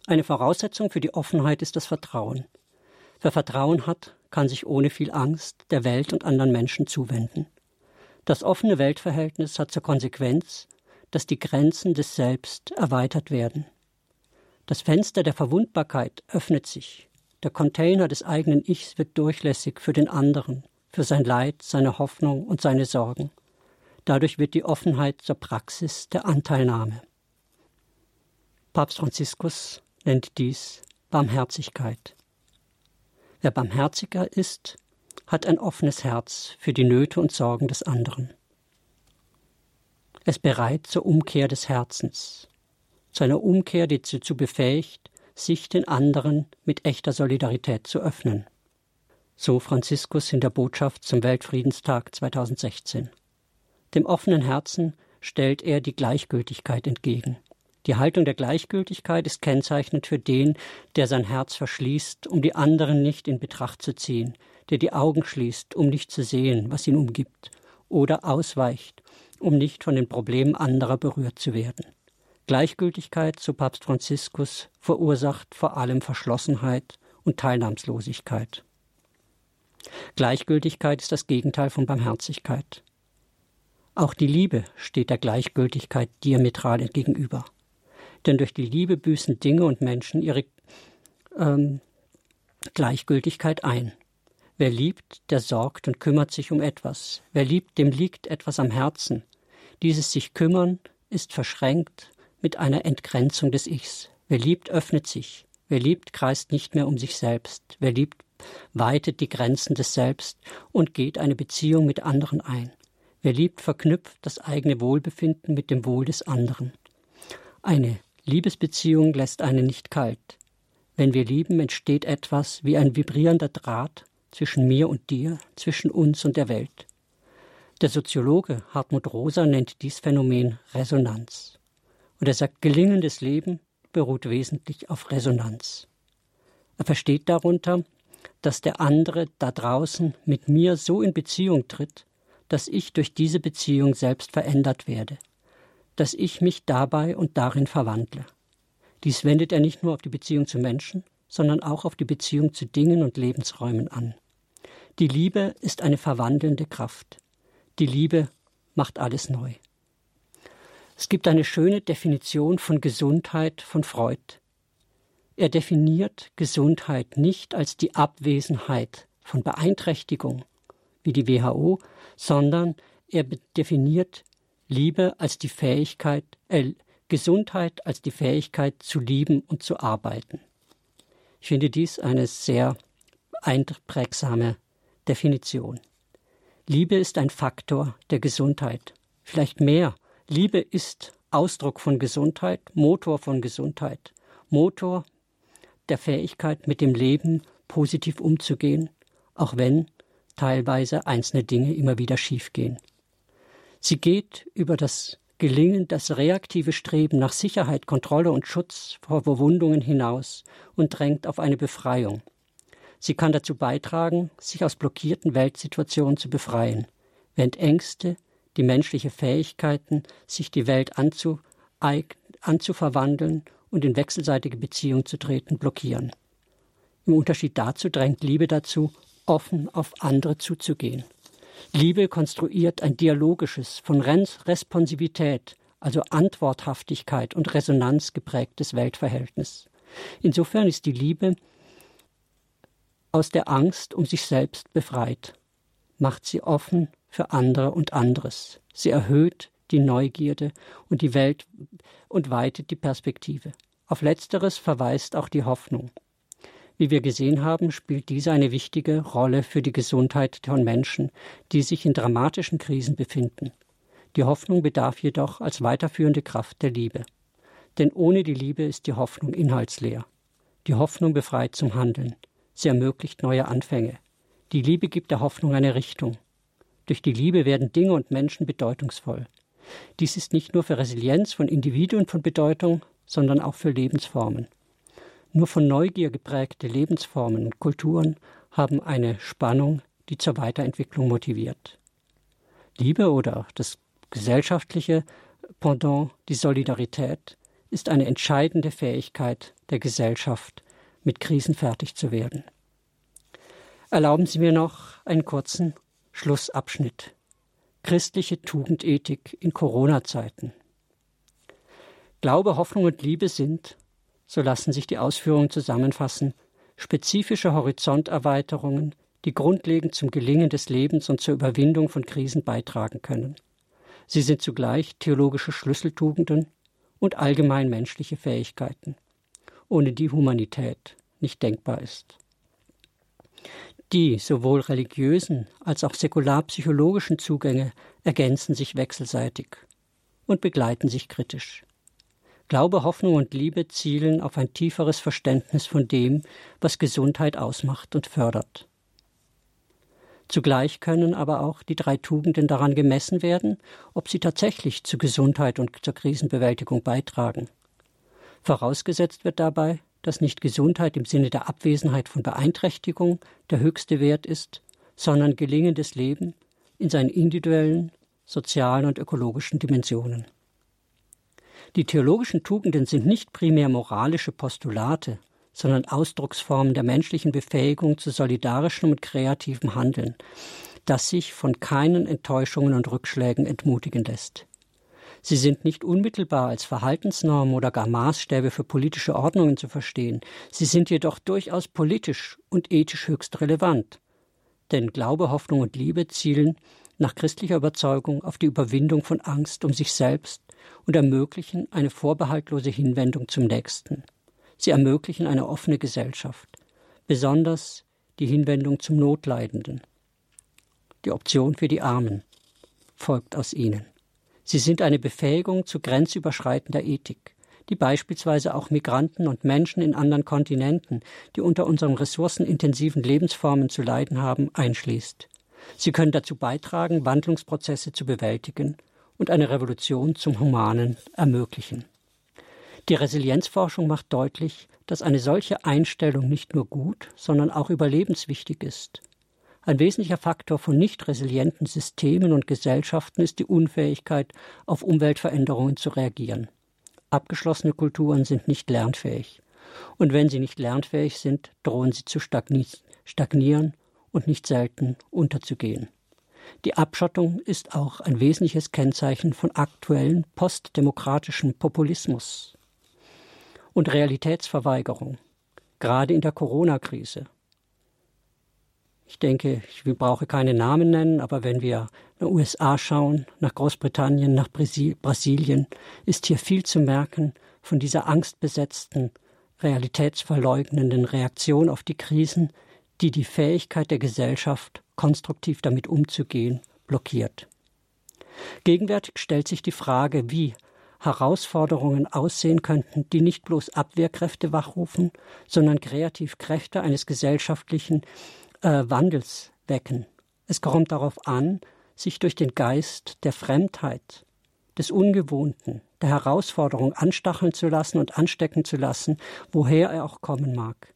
Eine Voraussetzung für die Offenheit ist das Vertrauen. Wer Vertrauen hat, kann sich ohne viel Angst der Welt und anderen Menschen zuwenden. Das offene Weltverhältnis hat zur Konsequenz, dass die Grenzen des Selbst erweitert werden. Das Fenster der Verwundbarkeit öffnet sich. Der Container des eigenen Ichs wird durchlässig für den anderen, für sein Leid, seine Hoffnung und seine Sorgen. Dadurch wird die Offenheit zur Praxis der Anteilnahme. Papst Franziskus nennt dies Barmherzigkeit. Wer barmherziger ist, hat ein offenes Herz für die Nöte und Sorgen des anderen. Er ist bereit zur Umkehr des Herzens, zu einer Umkehr, die dazu befähigt, sich den anderen mit echter Solidarität zu öffnen. So Franziskus in der Botschaft zum Weltfriedenstag 2016. Dem offenen Herzen stellt er die Gleichgültigkeit entgegen. Die Haltung der Gleichgültigkeit ist kennzeichnend für den, der sein Herz verschließt, um die anderen nicht in Betracht zu ziehen, der die Augen schließt, um nicht zu sehen, was ihn umgibt, oder ausweicht, um nicht von den Problemen anderer berührt zu werden. Gleichgültigkeit, so Papst Franziskus, verursacht vor allem Verschlossenheit und Teilnahmslosigkeit. Gleichgültigkeit ist das Gegenteil von Barmherzigkeit. Auch die Liebe steht der Gleichgültigkeit diametral gegenüber. Denn durch die Liebe büßen Dinge und Menschen ihre ähm, Gleichgültigkeit ein. Wer liebt, der sorgt und kümmert sich um etwas. Wer liebt, dem liegt etwas am Herzen. Dieses sich kümmern ist verschränkt mit einer Entgrenzung des Ichs. Wer liebt, öffnet sich. Wer liebt, kreist nicht mehr um sich selbst. Wer liebt, weitet die Grenzen des Selbst und geht eine Beziehung mit anderen ein. Wer liebt, verknüpft das eigene Wohlbefinden mit dem Wohl des anderen. Eine Liebesbeziehung lässt einen nicht kalt. Wenn wir lieben, entsteht etwas wie ein vibrierender Draht zwischen mir und dir, zwischen uns und der Welt. Der Soziologe Hartmut Rosa nennt dies Phänomen Resonanz. Und er sagt, gelingendes Leben beruht wesentlich auf Resonanz. Er versteht darunter, dass der andere da draußen mit mir so in Beziehung tritt, dass ich durch diese Beziehung selbst verändert werde, dass ich mich dabei und darin verwandle. Dies wendet er nicht nur auf die Beziehung zu Menschen, sondern auch auf die Beziehung zu Dingen und Lebensräumen an. Die Liebe ist eine verwandelnde Kraft. Die Liebe macht alles neu. Es gibt eine schöne Definition von Gesundheit von Freud. Er definiert Gesundheit nicht als die Abwesenheit von Beeinträchtigung, wie die WHO, sondern er definiert Liebe als die Fähigkeit, äh, Gesundheit als die Fähigkeit zu lieben und zu arbeiten. Ich finde dies eine sehr einprägsame Definition. Liebe ist ein Faktor der Gesundheit, vielleicht mehr. Liebe ist Ausdruck von Gesundheit, Motor von Gesundheit, Motor der Fähigkeit, mit dem Leben positiv umzugehen, auch wenn teilweise einzelne Dinge immer wieder schiefgehen. Sie geht über das Gelingen, das reaktive Streben nach Sicherheit, Kontrolle und Schutz vor Verwundungen hinaus und drängt auf eine Befreiung. Sie kann dazu beitragen, sich aus blockierten Weltsituationen zu befreien, während Ängste, die menschliche Fähigkeiten, sich die Welt anzuverwandeln und in wechselseitige Beziehung zu treten, blockieren. Im Unterschied dazu drängt Liebe dazu, offen auf andere zuzugehen. Liebe konstruiert ein dialogisches, von Responsivität, also Antworthaftigkeit und Resonanz geprägtes Weltverhältnis. Insofern ist die Liebe aus der Angst um sich selbst befreit, macht sie offen für andere und anderes. Sie erhöht die Neugierde und die Welt und weitet die Perspektive. Auf letzteres verweist auch die Hoffnung. Wie wir gesehen haben, spielt diese eine wichtige Rolle für die Gesundheit von Menschen, die sich in dramatischen Krisen befinden. Die Hoffnung bedarf jedoch als weiterführende Kraft der Liebe. Denn ohne die Liebe ist die Hoffnung inhaltsleer. Die Hoffnung befreit zum Handeln. Sie ermöglicht neue Anfänge. Die Liebe gibt der Hoffnung eine Richtung. Durch die Liebe werden Dinge und Menschen bedeutungsvoll. Dies ist nicht nur für Resilienz von Individuen von Bedeutung, sondern auch für Lebensformen. Nur von Neugier geprägte Lebensformen und Kulturen haben eine Spannung, die zur Weiterentwicklung motiviert. Liebe oder das gesellschaftliche Pendant, die Solidarität, ist eine entscheidende Fähigkeit der Gesellschaft, mit Krisen fertig zu werden. Erlauben Sie mir noch einen kurzen Schlussabschnitt. Christliche Tugendethik in Corona-Zeiten. Glaube, Hoffnung und Liebe sind, so lassen sich die Ausführungen zusammenfassen, spezifische Horizonterweiterungen, die grundlegend zum Gelingen des Lebens und zur Überwindung von Krisen beitragen können. Sie sind zugleich theologische Schlüsseltugenden und allgemein menschliche Fähigkeiten, ohne die Humanität nicht denkbar ist. Die sowohl religiösen als auch säkular-psychologischen Zugänge ergänzen sich wechselseitig und begleiten sich kritisch. Glaube, Hoffnung und Liebe zielen auf ein tieferes Verständnis von dem, was Gesundheit ausmacht und fördert. Zugleich können aber auch die drei Tugenden daran gemessen werden, ob sie tatsächlich zu Gesundheit und zur Krisenbewältigung beitragen. Vorausgesetzt wird dabei, dass nicht Gesundheit im Sinne der Abwesenheit von Beeinträchtigung der höchste Wert ist, sondern gelingendes Leben in seinen individuellen, sozialen und ökologischen Dimensionen. Die theologischen Tugenden sind nicht primär moralische Postulate, sondern Ausdrucksformen der menschlichen Befähigung zu solidarischem und kreativem Handeln, das sich von keinen Enttäuschungen und Rückschlägen entmutigen lässt. Sie sind nicht unmittelbar als Verhaltensnormen oder gar Maßstäbe für politische Ordnungen zu verstehen, sie sind jedoch durchaus politisch und ethisch höchst relevant. Denn Glaube, Hoffnung und Liebe zielen nach christlicher Überzeugung auf die Überwindung von Angst um sich selbst und ermöglichen eine vorbehaltlose Hinwendung zum Nächsten. Sie ermöglichen eine offene Gesellschaft, besonders die Hinwendung zum Notleidenden. Die Option für die Armen folgt aus ihnen. Sie sind eine Befähigung zu grenzüberschreitender Ethik, die beispielsweise auch Migranten und Menschen in anderen Kontinenten, die unter unseren ressourcenintensiven Lebensformen zu leiden haben, einschließt. Sie können dazu beitragen, Wandlungsprozesse zu bewältigen und eine Revolution zum Humanen ermöglichen. Die Resilienzforschung macht deutlich, dass eine solche Einstellung nicht nur gut, sondern auch überlebenswichtig ist. Ein wesentlicher Faktor von nicht resilienten Systemen und Gesellschaften ist die Unfähigkeit, auf Umweltveränderungen zu reagieren. Abgeschlossene Kulturen sind nicht lernfähig. Und wenn sie nicht lernfähig sind, drohen sie zu stagnieren und nicht selten unterzugehen. Die Abschottung ist auch ein wesentliches Kennzeichen von aktuellen postdemokratischen Populismus und Realitätsverweigerung, gerade in der Corona-Krise. Ich denke, ich brauche keine Namen nennen, aber wenn wir nach USA schauen, nach Großbritannien, nach Brasilien, ist hier viel zu merken von dieser angstbesetzten, realitätsverleugnenden Reaktion auf die Krisen, die die Fähigkeit der Gesellschaft, konstruktiv damit umzugehen, blockiert. Gegenwärtig stellt sich die Frage, wie Herausforderungen aussehen könnten, die nicht bloß Abwehrkräfte wachrufen, sondern Kreativkräfte eines gesellschaftlichen äh, Wandels wecken. Es kommt darauf an, sich durch den Geist der Fremdheit, des Ungewohnten, der Herausforderung anstacheln zu lassen und anstecken zu lassen, woher er auch kommen mag.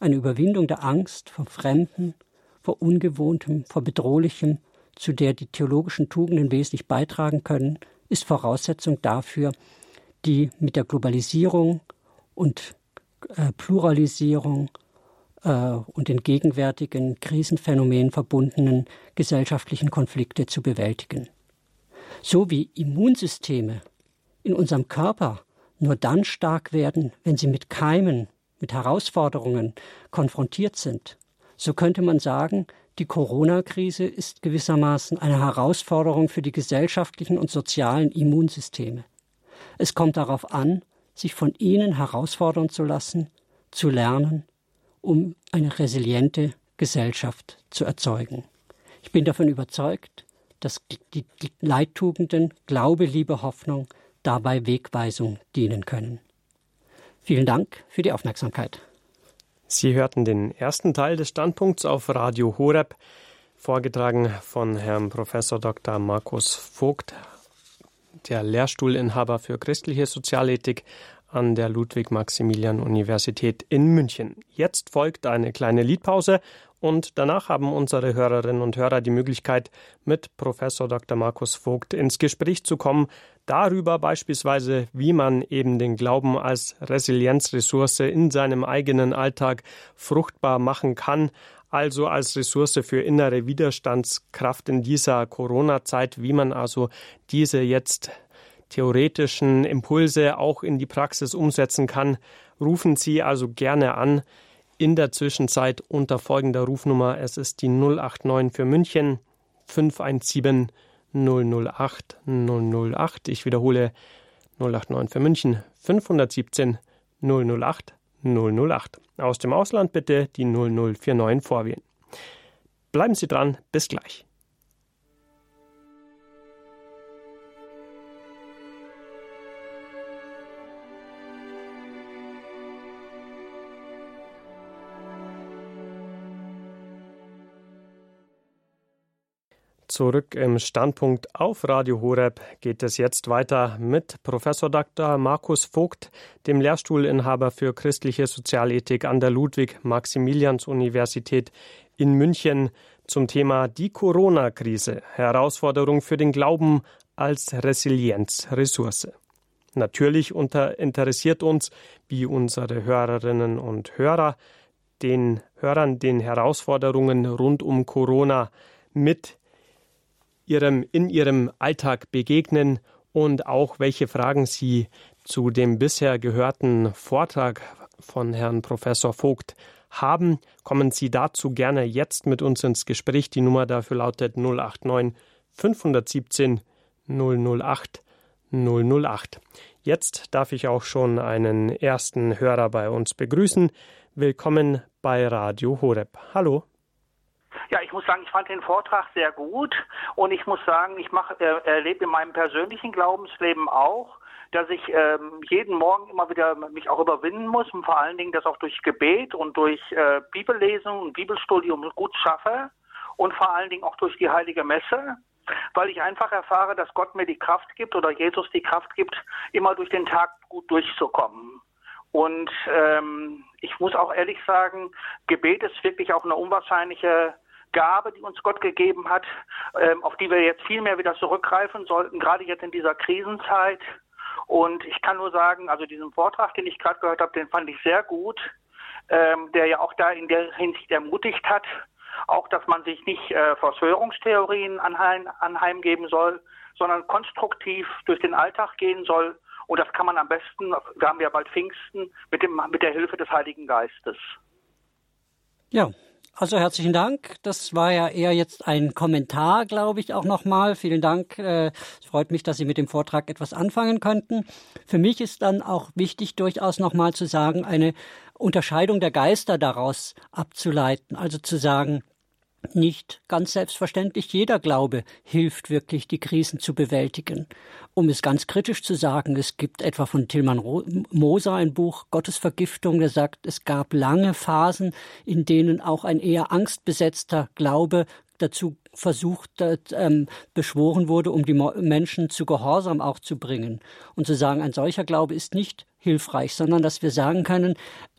Eine Überwindung der Angst vor Fremden, vor Ungewohntem, vor Bedrohlichem, zu der die theologischen Tugenden wesentlich beitragen können, ist Voraussetzung dafür, die mit der Globalisierung und äh, Pluralisierung äh, und den gegenwärtigen Krisenphänomenen verbundenen gesellschaftlichen Konflikte zu bewältigen. So wie Immunsysteme in unserem Körper nur dann stark werden, wenn sie mit Keimen, mit Herausforderungen konfrontiert sind, so könnte man sagen, die Corona-Krise ist gewissermaßen eine Herausforderung für die gesellschaftlichen und sozialen Immunsysteme. Es kommt darauf an, sich von ihnen herausfordern zu lassen, zu lernen um eine resiliente Gesellschaft zu erzeugen. Ich bin davon überzeugt, dass die Leittugenden Glaube, Liebe, Hoffnung dabei Wegweisung dienen können. Vielen Dank für die Aufmerksamkeit. Sie hörten den ersten Teil des Standpunkts auf Radio Horeb, vorgetragen von Herrn Professor Dr. Markus Vogt, der Lehrstuhlinhaber für christliche Sozialethik an der Ludwig-Maximilian-Universität in München. Jetzt folgt eine kleine Liedpause und danach haben unsere Hörerinnen und Hörer die Möglichkeit, mit Professor Dr. Markus Vogt ins Gespräch zu kommen, darüber beispielsweise, wie man eben den Glauben als Resilienzressource in seinem eigenen Alltag fruchtbar machen kann, also als Ressource für innere Widerstandskraft in dieser Corona-Zeit, wie man also diese jetzt theoretischen Impulse auch in die Praxis umsetzen kann, rufen Sie also gerne an. In der Zwischenzeit unter folgender Rufnummer. Es ist die 089 für München 517 008 008. Ich wiederhole 089 für München 517 008 008. Aus dem Ausland bitte die 0049 vorwählen. Bleiben Sie dran, bis gleich. Zurück im Standpunkt auf Radio Horeb geht es jetzt weiter mit Professor Dr. Markus Vogt, dem Lehrstuhlinhaber für christliche Sozialethik an der Ludwig-Maximilians-Universität in München zum Thema die Corona-Krise, Herausforderung für den Glauben als Resilienzressource. Natürlich unter interessiert uns, wie unsere Hörerinnen und Hörer den Hörern den Herausforderungen rund um Corona mit ihrem, in ihrem Alltag begegnen und auch welche Fragen Sie zu dem bisher gehörten Vortrag von Herrn Professor Vogt haben, kommen Sie dazu gerne jetzt mit uns ins Gespräch. Die Nummer dafür lautet 089 517 008 008. Jetzt darf ich auch schon einen ersten Hörer bei uns begrüßen. Willkommen bei Radio Horeb. Hallo. Ja, ich muss sagen, ich fand den Vortrag sehr gut und ich muss sagen, ich mache, äh, erlebe in meinem persönlichen Glaubensleben auch, dass ich ähm, jeden Morgen immer wieder mich auch überwinden muss und vor allen Dingen das auch durch Gebet und durch äh, Bibellesung und Bibelstudium gut schaffe und vor allen Dingen auch durch die heilige Messe, weil ich einfach erfahre, dass Gott mir die Kraft gibt oder Jesus die Kraft gibt, immer durch den Tag gut durchzukommen. Und ähm, ich muss auch ehrlich sagen, Gebet ist wirklich auch eine unwahrscheinliche Gabe, die uns Gott gegeben hat, ähm, auf die wir jetzt viel mehr wieder zurückgreifen sollten, gerade jetzt in dieser Krisenzeit. Und ich kann nur sagen, also diesen Vortrag, den ich gerade gehört habe, den fand ich sehr gut, ähm, der ja auch da in der Hinsicht ermutigt hat, auch dass man sich nicht äh, Verschwörungstheorien anheim, anheimgeben soll, sondern konstruktiv durch den Alltag gehen soll. Und das kann man am besten, wir haben ja bald Pfingsten, mit, dem, mit der Hilfe des Heiligen Geistes. Ja, also herzlichen Dank. Das war ja eher jetzt ein Kommentar, glaube ich, auch nochmal. Vielen Dank. Äh, es freut mich, dass Sie mit dem Vortrag etwas anfangen könnten. Für mich ist dann auch wichtig, durchaus nochmal zu sagen, eine Unterscheidung der Geister daraus abzuleiten. Also zu sagen, nicht ganz selbstverständlich jeder Glaube hilft wirklich, die Krisen zu bewältigen. Um es ganz kritisch zu sagen, es gibt etwa von Tilman Moser ein Buch Gottesvergiftung, der sagt, es gab lange Phasen, in denen auch ein eher angstbesetzter Glaube dazu versucht, ähm, beschworen wurde, um die Menschen zu Gehorsam auch zu bringen. Und zu sagen, ein solcher Glaube ist nicht hilfreich, sondern dass wir sagen können,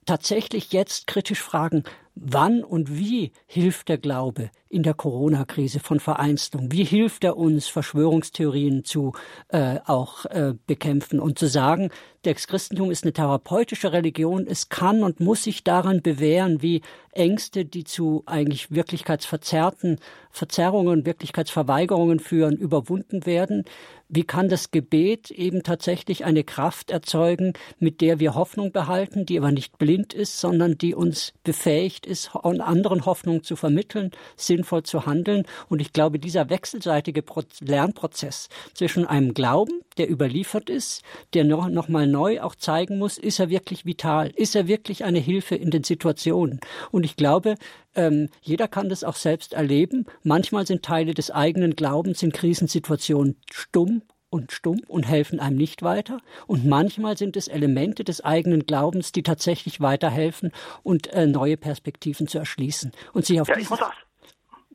tatsächlich jetzt kritisch fragen, wann und wie hilft der Glaube in der Corona-Krise von Vereinstung? Wie hilft er uns, Verschwörungstheorien zu äh, auch äh, bekämpfen und zu sagen, das Christentum ist eine therapeutische Religion, es kann und muss sich daran bewähren, wie Ängste, die zu eigentlich wirklichkeitsverzerrten Verzerrungen, Wirklichkeitsverweigerungen führen, überwunden werden. Wie kann das Gebet eben tatsächlich eine Kraft erzeugen, mit der wir Hoffnung behalten, die aber nicht blind ist, sondern die uns befähigt, ist, anderen Hoffnung zu vermitteln, sinnvoll zu handeln. Und ich glaube, dieser wechselseitige Lernprozess zwischen einem Glauben, der überliefert ist, der noch, noch mal neu auch zeigen muss, ist er wirklich vital? Ist er wirklich eine Hilfe in den Situationen? Und ich glaube, ähm, jeder kann das auch selbst erleben. Manchmal sind Teile des eigenen Glaubens in Krisensituationen stumm und stumm und helfen einem nicht weiter. Und manchmal sind es Elemente des eigenen Glaubens, die tatsächlich weiterhelfen und äh, neue Perspektiven zu erschließen. Und sich auf ja, auch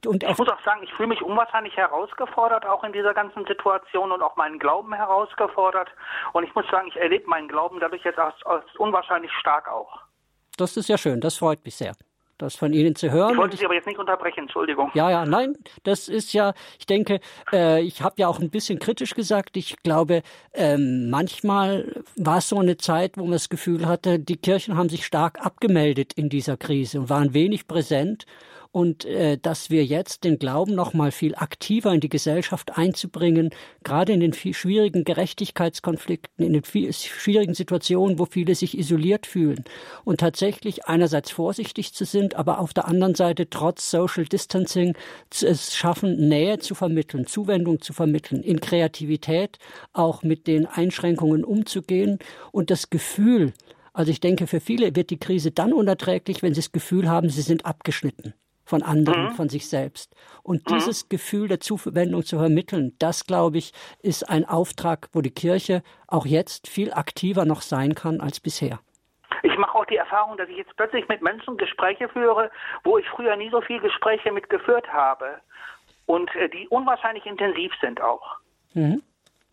und ich muss auch sagen, ich fühle mich unwahrscheinlich herausgefordert, auch in dieser ganzen Situation und auch meinen Glauben herausgefordert. Und ich muss sagen, ich erlebe meinen Glauben dadurch jetzt als, als unwahrscheinlich stark auch. Das ist ja schön, das freut mich sehr das von Ihnen zu hören. Ich wollte Sie aber jetzt nicht unterbrechen, Entschuldigung. Ja, ja, nein, das ist ja, ich denke, äh, ich habe ja auch ein bisschen kritisch gesagt, ich glaube, ähm, manchmal war es so eine Zeit, wo man das Gefühl hatte, die Kirchen haben sich stark abgemeldet in dieser Krise und waren wenig präsent und äh, dass wir jetzt den Glauben noch mal viel aktiver in die Gesellschaft einzubringen, gerade in den viel schwierigen Gerechtigkeitskonflikten, in den viel schwierigen Situationen, wo viele sich isoliert fühlen. Und tatsächlich einerseits vorsichtig zu sind, aber auf der anderen Seite trotz Social Distancing es schaffen, Nähe zu vermitteln, Zuwendung zu vermitteln, in Kreativität auch mit den Einschränkungen umzugehen. Und das Gefühl, also ich denke, für viele wird die Krise dann unerträglich, wenn sie das Gefühl haben, sie sind abgeschnitten von anderen, mhm. von sich selbst. Und mhm. dieses Gefühl der Zuwendung zu vermitteln, das, glaube ich, ist ein Auftrag, wo die Kirche auch jetzt viel aktiver noch sein kann als bisher. Ich mache auch die Erfahrung, dass ich jetzt plötzlich mit Menschen Gespräche führe, wo ich früher nie so viele Gespräche mitgeführt habe und äh, die unwahrscheinlich intensiv sind auch. Mhm.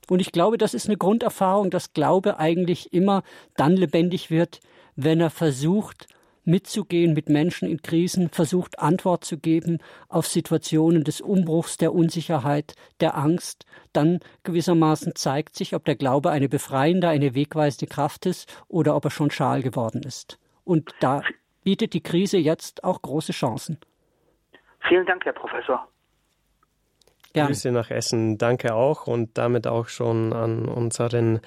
Und ich glaube, das ist eine Grunderfahrung, dass Glaube eigentlich immer dann lebendig wird, wenn er versucht, mitzugehen mit Menschen in Krisen, versucht Antwort zu geben auf Situationen des Umbruchs, der Unsicherheit, der Angst, dann gewissermaßen zeigt sich, ob der Glaube eine befreiende, eine wegweisende Kraft ist oder ob er schon schal geworden ist. Und da bietet die Krise jetzt auch große Chancen. Vielen Dank, Herr Professor. Gerne. Grüße nach Essen, danke auch und damit auch schon an unseren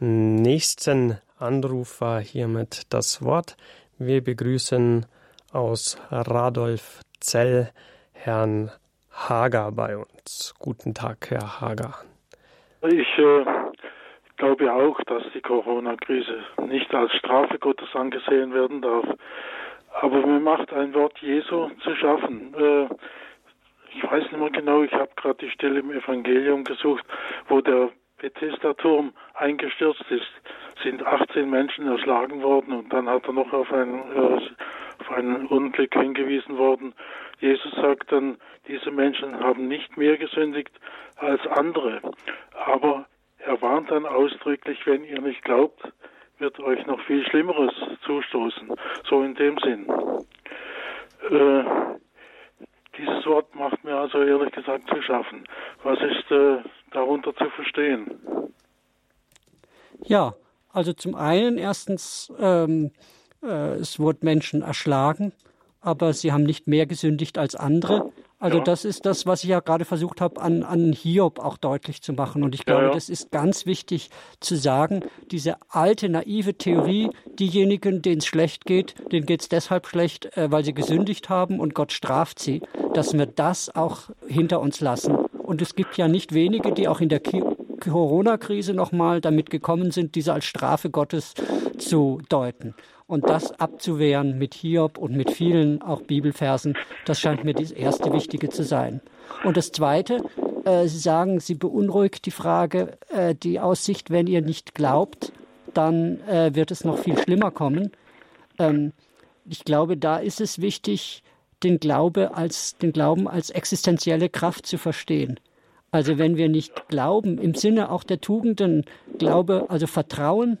nächsten Anrufer hiermit das Wort. Wir begrüßen aus Radolfzell Herrn Hager bei uns. Guten Tag, Herr Hager. Ich äh, glaube auch, dass die Corona-Krise nicht als Strafe Gottes angesehen werden darf. Aber mir macht ein Wort Jesu zu schaffen. Äh, ich weiß nicht mehr genau, ich habe gerade die Stelle im Evangelium gesucht, wo der Bethesda-Turm eingestürzt ist sind 18 Menschen erschlagen worden und dann hat er noch auf ein, äh, auf ein Unglück hingewiesen worden. Jesus sagt dann, diese Menschen haben nicht mehr gesündigt als andere. Aber er warnt dann ausdrücklich, wenn ihr nicht glaubt, wird euch noch viel Schlimmeres zustoßen. So in dem Sinn. Äh, dieses Wort macht mir also ehrlich gesagt zu schaffen. Was ist äh, darunter zu verstehen? Ja, also zum einen erstens, ähm, äh, es wurden Menschen erschlagen, aber sie haben nicht mehr gesündigt als andere. Also ja. das ist das, was ich ja gerade versucht habe, an, an Hiob auch deutlich zu machen. Und ich glaube, ja, ja. das ist ganz wichtig zu sagen, diese alte, naive Theorie, diejenigen, denen es schlecht geht, denen geht es deshalb schlecht, äh, weil sie gesündigt haben und Gott straft sie, dass wir das auch hinter uns lassen. Und es gibt ja nicht wenige, die auch in der Corona-Krise nochmal damit gekommen sind, diese als Strafe Gottes zu deuten. Und das abzuwehren mit Hiob und mit vielen auch Bibelversen, das scheint mir das erste Wichtige zu sein. Und das Zweite, äh, Sie sagen, Sie beunruhigt die Frage, äh, die Aussicht, wenn ihr nicht glaubt, dann äh, wird es noch viel schlimmer kommen. Ähm, ich glaube, da ist es wichtig, den, Glaube als, den Glauben als existenzielle Kraft zu verstehen. Also wenn wir nicht glauben, im Sinne auch der Tugenden, Glaube, also Vertrauen,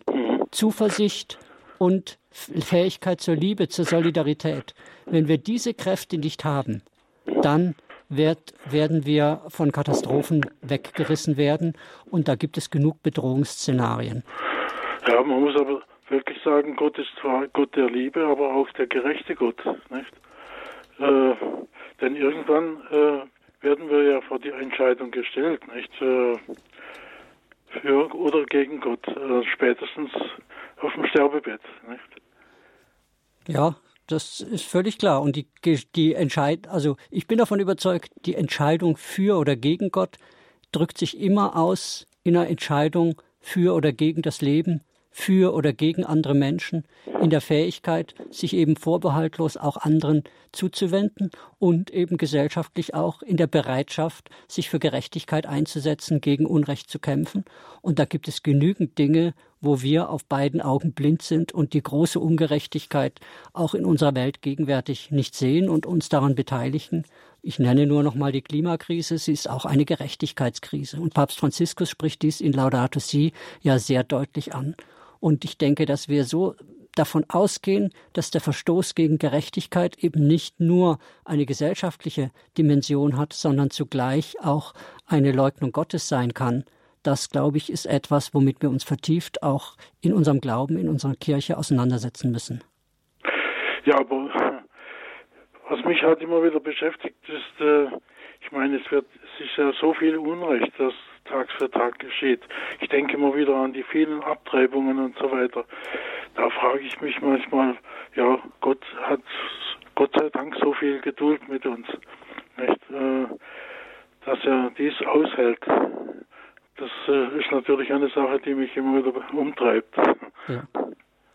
Zuversicht und Fähigkeit zur Liebe, zur Solidarität, wenn wir diese Kräfte nicht haben, dann wird, werden wir von Katastrophen weggerissen werden und da gibt es genug Bedrohungsszenarien. Ja, man muss aber wirklich sagen, Gott ist zwar Gott der Liebe, aber auch der gerechte Gott, nicht? Äh, denn irgendwann äh, werden wir ja vor die Entscheidung gestellt, nicht? Äh, für oder gegen Gott, äh, spätestens auf dem Sterbebett, nicht? Ja, das ist völlig klar. Und die, die Entscheid, also ich bin davon überzeugt, die Entscheidung für oder gegen Gott drückt sich immer aus in einer Entscheidung für oder gegen das Leben, für oder gegen andere Menschen, in der Fähigkeit, sich eben vorbehaltlos auch anderen zuzuwenden und eben gesellschaftlich auch in der Bereitschaft, sich für Gerechtigkeit einzusetzen, gegen Unrecht zu kämpfen. Und da gibt es genügend Dinge, wo wir auf beiden Augen blind sind und die große Ungerechtigkeit auch in unserer Welt gegenwärtig nicht sehen und uns daran beteiligen. Ich nenne nur noch mal die Klimakrise. Sie ist auch eine Gerechtigkeitskrise. Und Papst Franziskus spricht dies in Laudato Si ja sehr deutlich an. Und ich denke, dass wir so davon ausgehen, dass der Verstoß gegen Gerechtigkeit eben nicht nur eine gesellschaftliche Dimension hat, sondern zugleich auch eine Leugnung Gottes sein kann. Das, glaube ich, ist etwas, womit wir uns vertieft auch in unserem Glauben, in unserer Kirche auseinandersetzen müssen. Ja, aber was mich halt immer wieder beschäftigt, ist, äh, ich meine, es wird, es ist ja so viel Unrecht, das Tag für Tag geschieht. Ich denke immer wieder an die vielen Abtreibungen und so weiter. Da frage ich mich manchmal, ja, Gott hat Gott sei Dank so viel Geduld mit uns, nicht? Äh, dass er dies aushält. Das äh, ist natürlich eine Sache, die mich immer wieder umtreibt. Ja.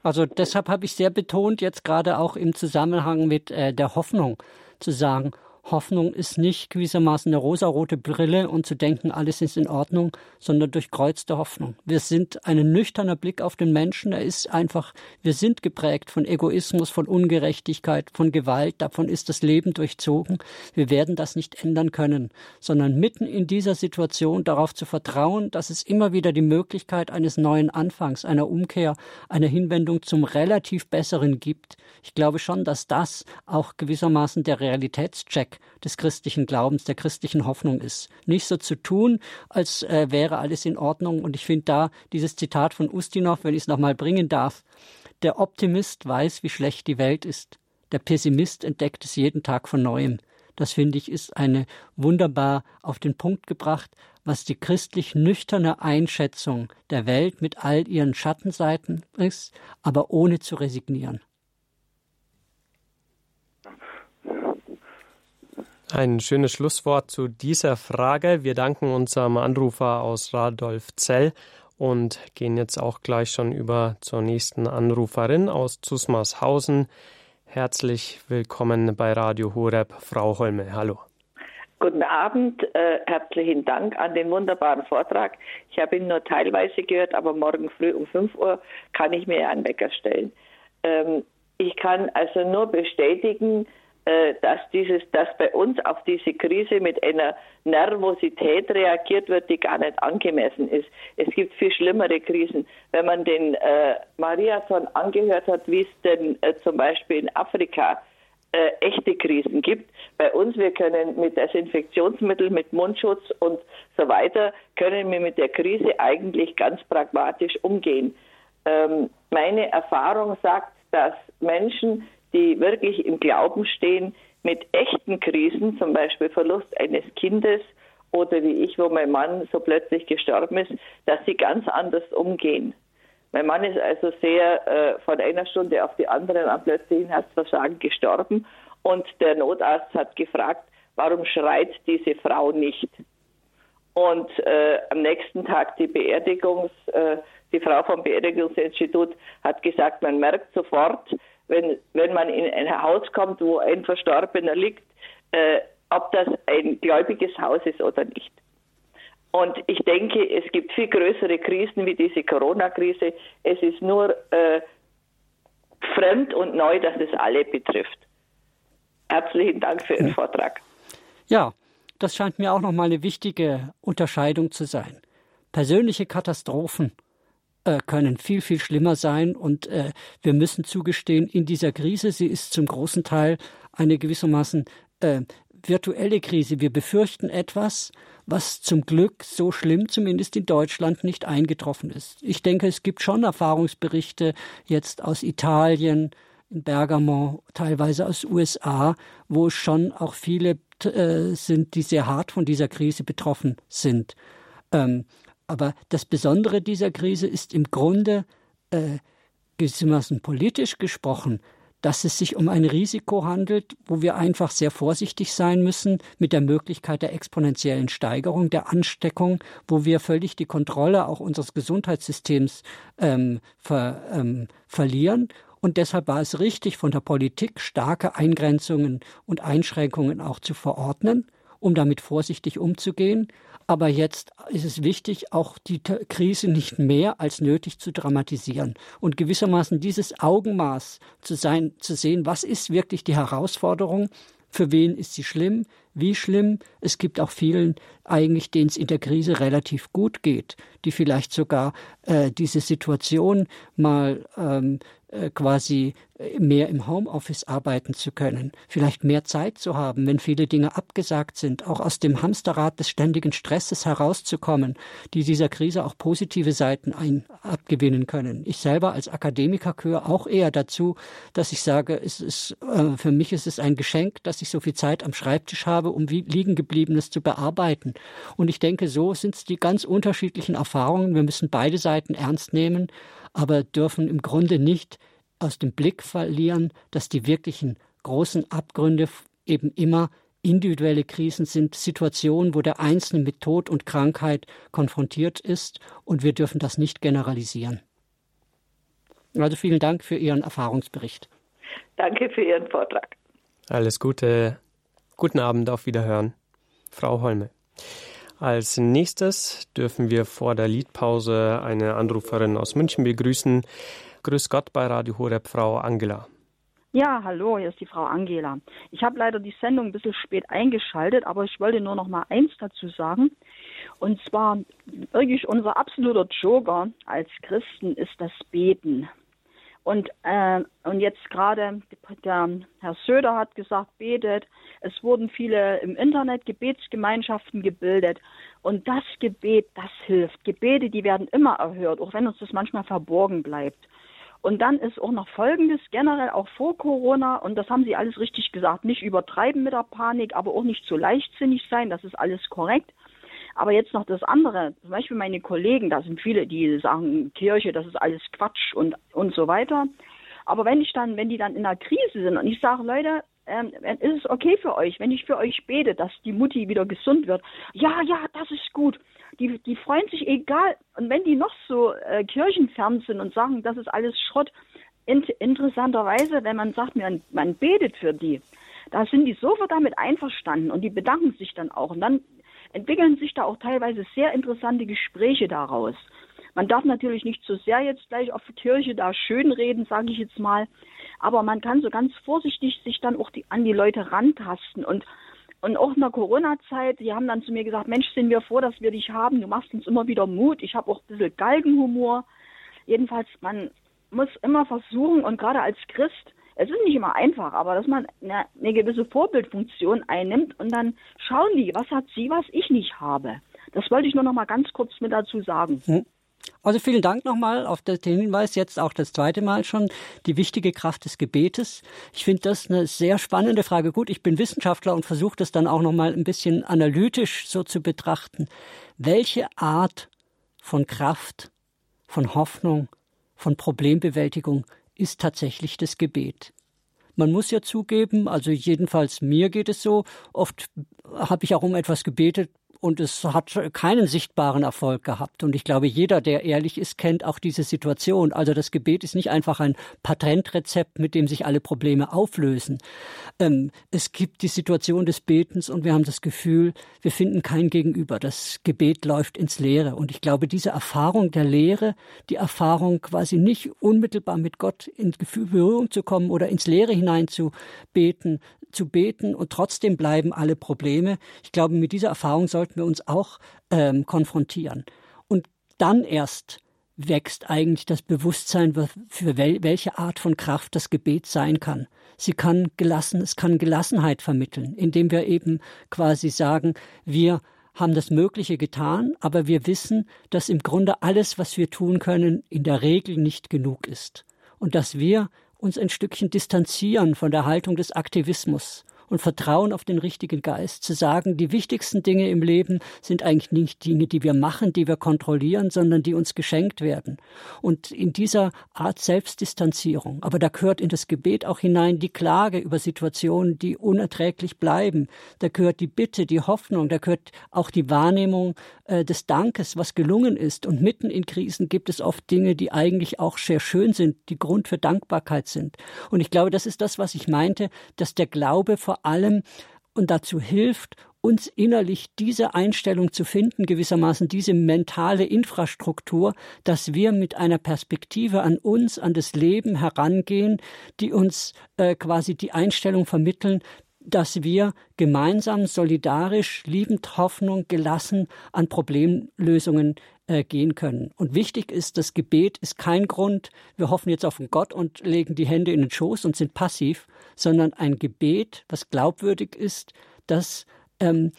Also deshalb habe ich sehr betont, jetzt gerade auch im Zusammenhang mit äh, der Hoffnung, zu sagen, Hoffnung ist nicht gewissermaßen eine rosarote Brille und zu denken, alles ist in Ordnung, sondern durchkreuzte Hoffnung. Wir sind ein nüchterner Blick auf den Menschen. Er ist einfach, wir sind geprägt von Egoismus, von Ungerechtigkeit, von Gewalt. Davon ist das Leben durchzogen. Wir werden das nicht ändern können, sondern mitten in dieser Situation darauf zu vertrauen, dass es immer wieder die Möglichkeit eines neuen Anfangs, einer Umkehr, einer Hinwendung zum relativ Besseren gibt. Ich glaube schon, dass das auch gewissermaßen der Realitätscheck des christlichen Glaubens, der christlichen Hoffnung ist. Nicht so zu tun, als äh, wäre alles in Ordnung. Und ich finde da dieses Zitat von Ustinov, wenn ich es nochmal bringen darf, der Optimist weiß, wie schlecht die Welt ist. Der Pessimist entdeckt es jeden Tag von neuem. Das finde ich ist eine wunderbar auf den Punkt gebracht, was die christlich nüchterne Einschätzung der Welt mit all ihren Schattenseiten ist, aber ohne zu resignieren. Ein schönes Schlusswort zu dieser Frage. Wir danken unserem Anrufer aus Radolfzell und gehen jetzt auch gleich schon über zur nächsten Anruferin aus Zusmarshausen. Herzlich willkommen bei Radio Horeb, Frau Holme. Hallo. Guten Abend, äh, herzlichen Dank an den wunderbaren Vortrag. Ich habe ihn nur teilweise gehört, aber morgen früh um 5 Uhr kann ich mir einen Wecker stellen. Ähm, ich kann also nur bestätigen, dass dieses, dass bei uns auf diese Krise mit einer Nervosität reagiert wird, die gar nicht angemessen ist. Es gibt viel schlimmere Krisen. Wenn man den äh, Mariathon angehört hat, wie es denn äh, zum Beispiel in Afrika äh, echte Krisen gibt. Bei uns, wir können mit Desinfektionsmitteln, mit Mundschutz und so weiter, können wir mit der Krise eigentlich ganz pragmatisch umgehen. Ähm, meine Erfahrung sagt, dass Menschen, die wirklich im Glauben stehen, mit echten Krisen, zum Beispiel Verlust eines Kindes oder wie ich, wo mein Mann so plötzlich gestorben ist, dass sie ganz anders umgehen. Mein Mann ist also sehr äh, von einer Stunde auf die andere an plötzlichen Herzversagen gestorben und der Notarzt hat gefragt, warum schreit diese Frau nicht? Und äh, am nächsten Tag die Beerdigungs, äh, die Frau vom Beerdigungsinstitut hat gesagt, man merkt sofort, wenn, wenn man in ein Haus kommt, wo ein Verstorbener liegt, äh, ob das ein gläubiges Haus ist oder nicht. Und ich denke, es gibt viel größere Krisen wie diese Corona-Krise. Es ist nur äh, fremd und neu, dass es alle betrifft. Herzlichen Dank für Ihren Vortrag. Ja, das scheint mir auch nochmal eine wichtige Unterscheidung zu sein. Persönliche Katastrophen äh, können viel, viel schlimmer sein. Und äh, wir müssen zugestehen, in dieser Krise, sie ist zum großen Teil eine gewissermaßen äh, virtuelle Krise. Wir befürchten etwas, was zum Glück so schlimm zumindest in Deutschland nicht eingetroffen ist. Ich denke, es gibt schon Erfahrungsberichte jetzt aus Italien, in Bergamo, teilweise aus USA, wo schon auch viele äh, sind, die sehr hart von dieser Krise betroffen sind. Ähm, aber das Besondere dieser Krise ist im Grunde äh, gewissermaßen politisch gesprochen, dass es sich um ein Risiko handelt, wo wir einfach sehr vorsichtig sein müssen mit der Möglichkeit der exponentiellen Steigerung der Ansteckung, wo wir völlig die Kontrolle auch unseres Gesundheitssystems ähm, ver, ähm, verlieren. Und deshalb war es richtig, von der Politik starke Eingrenzungen und Einschränkungen auch zu verordnen, um damit vorsichtig umzugehen. Aber jetzt ist es wichtig, auch die Krise nicht mehr als nötig zu dramatisieren und gewissermaßen dieses Augenmaß zu sein, zu sehen, was ist wirklich die Herausforderung, für wen ist sie schlimm, wie schlimm. Es gibt auch vielen eigentlich, denen es in der Krise relativ gut geht, die vielleicht sogar äh, diese Situation mal ähm, äh, quasi äh, mehr im Homeoffice arbeiten zu können, vielleicht mehr Zeit zu haben, wenn viele Dinge abgesagt sind, auch aus dem Hamsterrad des ständigen Stresses herauszukommen, die dieser Krise auch positive Seiten ein, abgewinnen können. Ich selber als Akademiker gehöre auch eher dazu, dass ich sage, es ist, äh, für mich ist es ein Geschenk, dass ich so viel Zeit am Schreibtisch habe, um liegengebliebenes zu bearbeiten. Und ich denke, so sind es die ganz unterschiedlichen Erfahrungen. Wir müssen beide Seiten ernst nehmen aber dürfen im Grunde nicht aus dem Blick verlieren, dass die wirklichen großen Abgründe eben immer individuelle Krisen sind, Situationen, wo der Einzelne mit Tod und Krankheit konfrontiert ist und wir dürfen das nicht generalisieren. Also vielen Dank für Ihren Erfahrungsbericht. Danke für Ihren Vortrag. Alles Gute. Guten Abend, auf Wiederhören. Frau Holme. Als nächstes dürfen wir vor der Liedpause eine Anruferin aus München begrüßen. Grüß Gott bei Radio Horeb, Frau Angela. Ja, hallo, hier ist die Frau Angela. Ich habe leider die Sendung ein bisschen spät eingeschaltet, aber ich wollte nur noch mal eins dazu sagen. Und zwar wirklich unser absoluter Joker als Christen ist das Beten. Und, äh, und jetzt gerade der Herr Söder hat gesagt, betet. Es wurden viele im Internet Gebetsgemeinschaften gebildet. Und das Gebet, das hilft. Gebete, die werden immer erhört, auch wenn uns das manchmal verborgen bleibt. Und dann ist auch noch Folgendes, generell auch vor Corona, und das haben Sie alles richtig gesagt, nicht übertreiben mit der Panik, aber auch nicht zu leichtsinnig sein, das ist alles korrekt. Aber jetzt noch das andere, zum Beispiel meine Kollegen, da sind viele, die sagen, Kirche, das ist alles Quatsch und, und so weiter. Aber wenn ich dann, wenn die dann in einer Krise sind und ich sage, Leute, ähm, ist es okay für euch, wenn ich für euch bete, dass die Mutti wieder gesund wird? Ja, ja, das ist gut. Die, die freuen sich egal. Und wenn die noch so äh, kirchenfern sind und sagen, das ist alles Schrott, in, interessanterweise, wenn man sagt, man, man betet für die, da sind die sofort damit einverstanden und die bedanken sich dann auch. Und dann entwickeln sich da auch teilweise sehr interessante Gespräche daraus. Man darf natürlich nicht so sehr jetzt gleich auf die Kirche da schönreden, sage ich jetzt mal, aber man kann so ganz vorsichtig sich dann auch die, an die Leute rantasten und und auch in der Corona-Zeit, die haben dann zu mir gesagt, Mensch, sind wir froh, dass wir dich haben. Du machst uns immer wieder Mut. Ich habe auch ein bisschen Galgenhumor. Jedenfalls, man muss immer versuchen, und gerade als Christ, es ist nicht immer einfach, aber dass man eine, eine gewisse Vorbildfunktion einnimmt und dann schauen die, was hat sie, was ich nicht habe. Das wollte ich nur noch mal ganz kurz mit dazu sagen. Hm. Also vielen Dank nochmal auf den Hinweis, jetzt auch das zweite Mal schon, die wichtige Kraft des Gebetes. Ich finde das eine sehr spannende Frage. Gut, ich bin Wissenschaftler und versuche das dann auch nochmal ein bisschen analytisch so zu betrachten. Welche Art von Kraft, von Hoffnung, von Problembewältigung ist tatsächlich das Gebet. Man muss ja zugeben, also jedenfalls mir geht es so, oft habe ich auch um etwas gebetet, und es hat keinen sichtbaren Erfolg gehabt. Und ich glaube, jeder, der ehrlich ist, kennt auch diese Situation. Also das Gebet ist nicht einfach ein Patentrezept, mit dem sich alle Probleme auflösen. Ähm, es gibt die Situation des Betens und wir haben das Gefühl, wir finden kein Gegenüber. Das Gebet läuft ins Leere. Und ich glaube, diese Erfahrung der Leere, die Erfahrung quasi nicht unmittelbar mit Gott in Berührung zu kommen oder ins Leere hinein zu beten, zu beten und trotzdem bleiben alle Probleme. Ich glaube, mit dieser Erfahrung sollten wir uns auch ähm, konfrontieren. Und dann erst wächst eigentlich das Bewusstsein, für wel welche Art von Kraft das Gebet sein kann. Sie kann gelassen, es kann Gelassenheit vermitteln, indem wir eben quasi sagen, wir haben das Mögliche getan, aber wir wissen, dass im Grunde alles, was wir tun können, in der Regel nicht genug ist. Und dass wir uns ein Stückchen distanzieren von der Haltung des Aktivismus und Vertrauen auf den richtigen Geist, zu sagen, die wichtigsten Dinge im Leben sind eigentlich nicht Dinge, die wir machen, die wir kontrollieren, sondern die uns geschenkt werden. Und in dieser Art Selbstdistanzierung, aber da gehört in das Gebet auch hinein die Klage über Situationen, die unerträglich bleiben. Da gehört die Bitte, die Hoffnung, da gehört auch die Wahrnehmung äh, des Dankes, was gelungen ist. Und mitten in Krisen gibt es oft Dinge, die eigentlich auch sehr schön sind, die Grund für Dankbarkeit sind. Und ich glaube, das ist das, was ich meinte, dass der Glaube vor allem und dazu hilft, uns innerlich diese Einstellung zu finden, gewissermaßen diese mentale Infrastruktur, dass wir mit einer Perspektive an uns, an das Leben herangehen, die uns äh, quasi die Einstellung vermitteln, dass wir gemeinsam, solidarisch, liebend, Hoffnung, gelassen an Problemlösungen äh, gehen können. Und wichtig ist, das Gebet ist kein Grund, wir hoffen jetzt auf einen Gott und legen die Hände in den Schoß und sind passiv, sondern ein Gebet, was glaubwürdig ist, das ähm,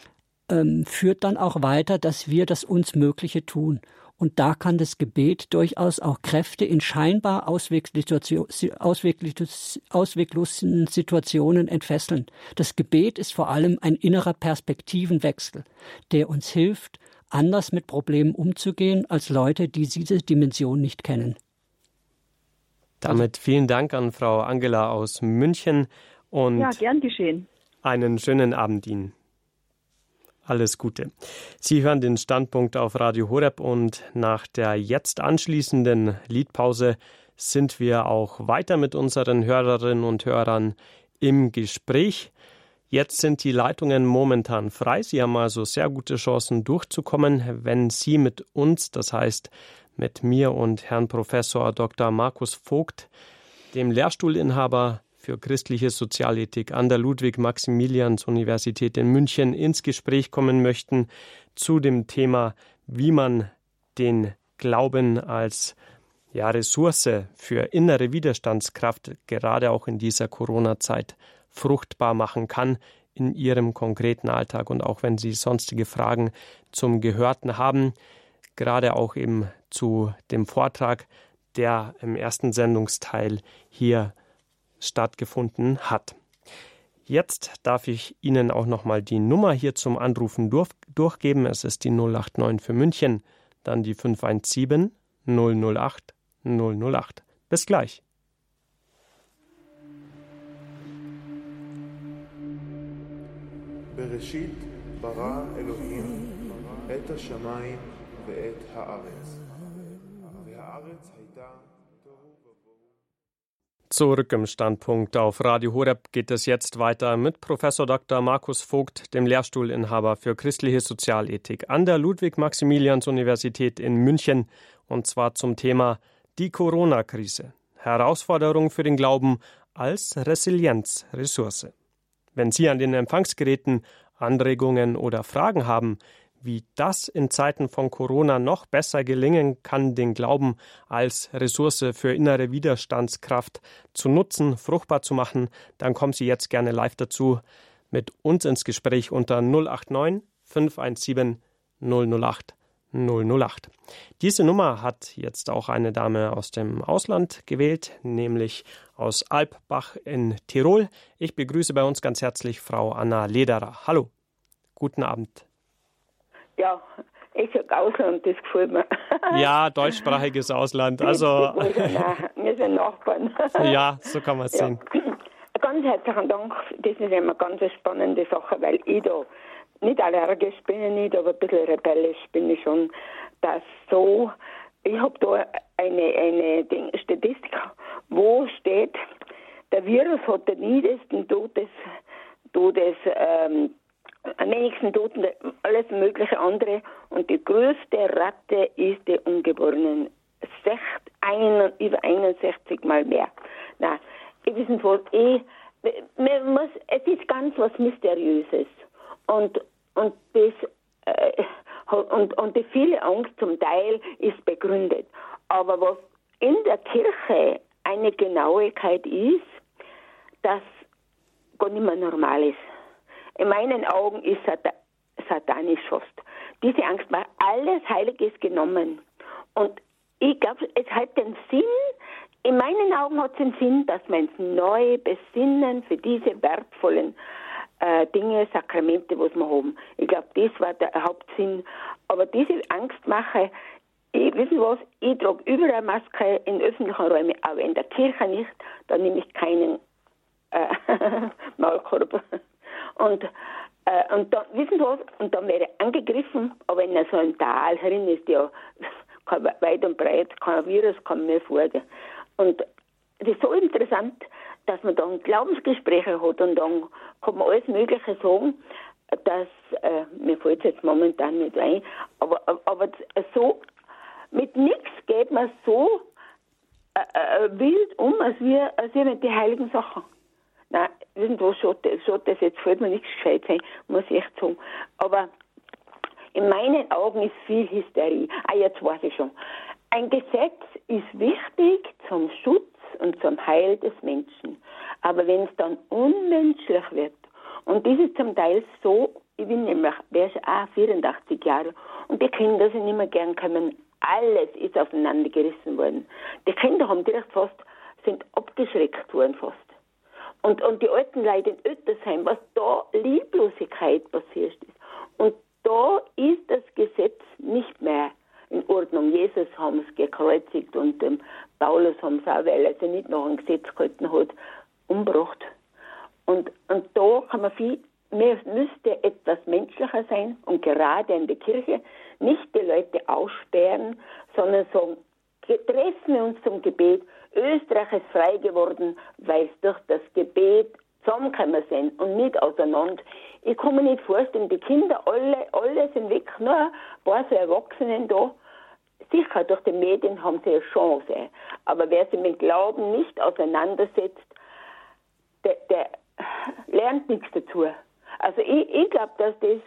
ähm, führt dann auch weiter, dass wir das uns Mögliche tun. Und da kann das Gebet durchaus auch Kräfte in scheinbar ausweglosen Situationen entfesseln. Das Gebet ist vor allem ein innerer Perspektivenwechsel, der uns hilft, anders mit Problemen umzugehen als Leute, die diese Dimension nicht kennen. Damit vielen Dank an Frau Angela aus München und ja, gern geschehen. einen schönen Abend Ihnen. Alles Gute. Sie hören den Standpunkt auf Radio Horeb und nach der jetzt anschließenden Liedpause sind wir auch weiter mit unseren Hörerinnen und Hörern im Gespräch. Jetzt sind die Leitungen momentan frei. Sie haben also sehr gute Chancen durchzukommen, wenn Sie mit uns, das heißt mit mir und Herrn Professor Dr. Markus Vogt, dem Lehrstuhlinhaber für christliche Sozialethik an der Ludwig-Maximilians-Universität in München ins Gespräch kommen möchten zu dem Thema, wie man den Glauben als ja, Ressource für innere Widerstandskraft gerade auch in dieser Corona-Zeit fruchtbar machen kann in Ihrem konkreten Alltag und auch wenn Sie sonstige Fragen zum Gehörten haben, gerade auch eben zu dem Vortrag, der im ersten Sendungsteil hier stattgefunden hat. Jetzt darf ich Ihnen auch noch mal die Nummer hier zum Anrufen durch, durchgeben. Es ist die 089 für München, dann die 517 008 008. Bis gleich. בראשית ברא אלוהים את השמיים ואת הארץ, והארץ הייתה Zurück im Standpunkt auf Radio Horeb geht es jetzt weiter mit Professor Dr. Markus Vogt, dem Lehrstuhlinhaber für christliche Sozialethik an der Ludwig-Maximilians-Universität in München, und zwar zum Thema die Corona-Krise. Herausforderung für den Glauben als Resilienzressource. Wenn Sie an den Empfangsgeräten Anregungen oder Fragen haben, wie das in Zeiten von Corona noch besser gelingen kann, den Glauben als Ressource für innere Widerstandskraft zu nutzen, fruchtbar zu machen, dann kommen Sie jetzt gerne live dazu mit uns ins Gespräch unter 089 517 008 008. Diese Nummer hat jetzt auch eine Dame aus dem Ausland gewählt, nämlich aus Alpbach in Tirol. Ich begrüße bei uns ganz herzlich Frau Anna Lederer. Hallo, guten Abend. Ja, ich sag Ausland, das gefällt mir. Ja, deutschsprachiges Ausland. Also. wir sind Nachbarn. Ja, so kann man es ja. sehen. Ganz herzlichen Dank. Das ist immer eine ganz spannende Sache, weil ich da nicht allergisch bin ich nicht, aber ein bisschen rebellisch bin ich schon. Dass so, ich habe da eine, eine Statistik, wo steht, der Virus hat den niedrigsten Todes, Todes ähm, wenigsten Toten, alles mögliche andere. Und die größte Ratte ist die Ungeborenen. Sech, ein, über 61 Mal mehr. Na, ich wissen wohl, eh, man muss, es ist ganz was Mysteriöses. Und, und das, äh, und, und die viele Angst zum Teil ist begründet. Aber was in der Kirche eine Genauigkeit ist, das gar nicht mehr normal ist in meinen Augen ist Satan satanisch fast. Diese Angst war alles Heiliges genommen. Und ich glaube, es hat den Sinn, in meinen Augen hat es den Sinn, dass wir uns neu besinnen für diese wertvollen äh, Dinge, Sakramente, was wir haben. Ich glaube, das war der Hauptsinn. Aber diese Angstmache, ich, wissen was, ich trage überall Maske in öffentlichen Räumen, aber in der Kirche nicht, da nehme ich keinen äh, Maulkorb. Und, äh, und dann, wissen was, und dann wäre angegriffen, aber in so einem Tal herin ist ja weit und breit, kein Virus kann mehr folgen. Und das ist so interessant, dass man dann Glaubensgespräche hat und dann kann man alles Mögliche sagen, dass, äh, mir fällt es jetzt momentan nicht ein, aber, aber so, mit nichts geht man so äh, äh, wild um, als wir, als wir mit den heiligen Sachen. Nein, irgendwo schaut, schaut das jetzt, fällt mir nichts gescheit sein, muss ich echt sagen. Aber in meinen Augen ist viel Hysterie. Ah, jetzt weiß ich schon. Ein Gesetz ist wichtig zum Schutz und zum Heil des Menschen. Aber wenn es dann unmenschlich wird, und das ist zum Teil so, ich bin nämlich, ist auch 84 Jahre, und die Kinder sind immer gern gekommen, alles ist auseinandergerissen worden. Die Kinder haben direkt fast, sind abgeschreckt worden fast. Und, und die alten Leute in Öttersheim, was da Lieblosigkeit passiert ist. Und da ist das Gesetz nicht mehr in Ordnung. Jesus haben es gekreuzigt und ähm, Paulus haben es auch, weil er sich nicht nach einem Gesetz gehalten hat, umgebracht. Und, und da kann man viel, mehr müsste etwas menschlicher sein und gerade in der Kirche nicht die Leute aussperren, sondern sagen, treffen wir uns zum Gebet. Österreich ist frei geworden, weil es durch das Gebet zusammengekommen sind und nicht auseinander. Ich kann mir nicht vorstellen, die Kinder alle, alle sind weg, nur ein paar so Erwachsenen da. Sicher, durch die Medien haben sie eine Chance. Aber wer sich mit Glauben nicht auseinandersetzt, der, der lernt nichts dazu. Also ich, ich glaube, dass das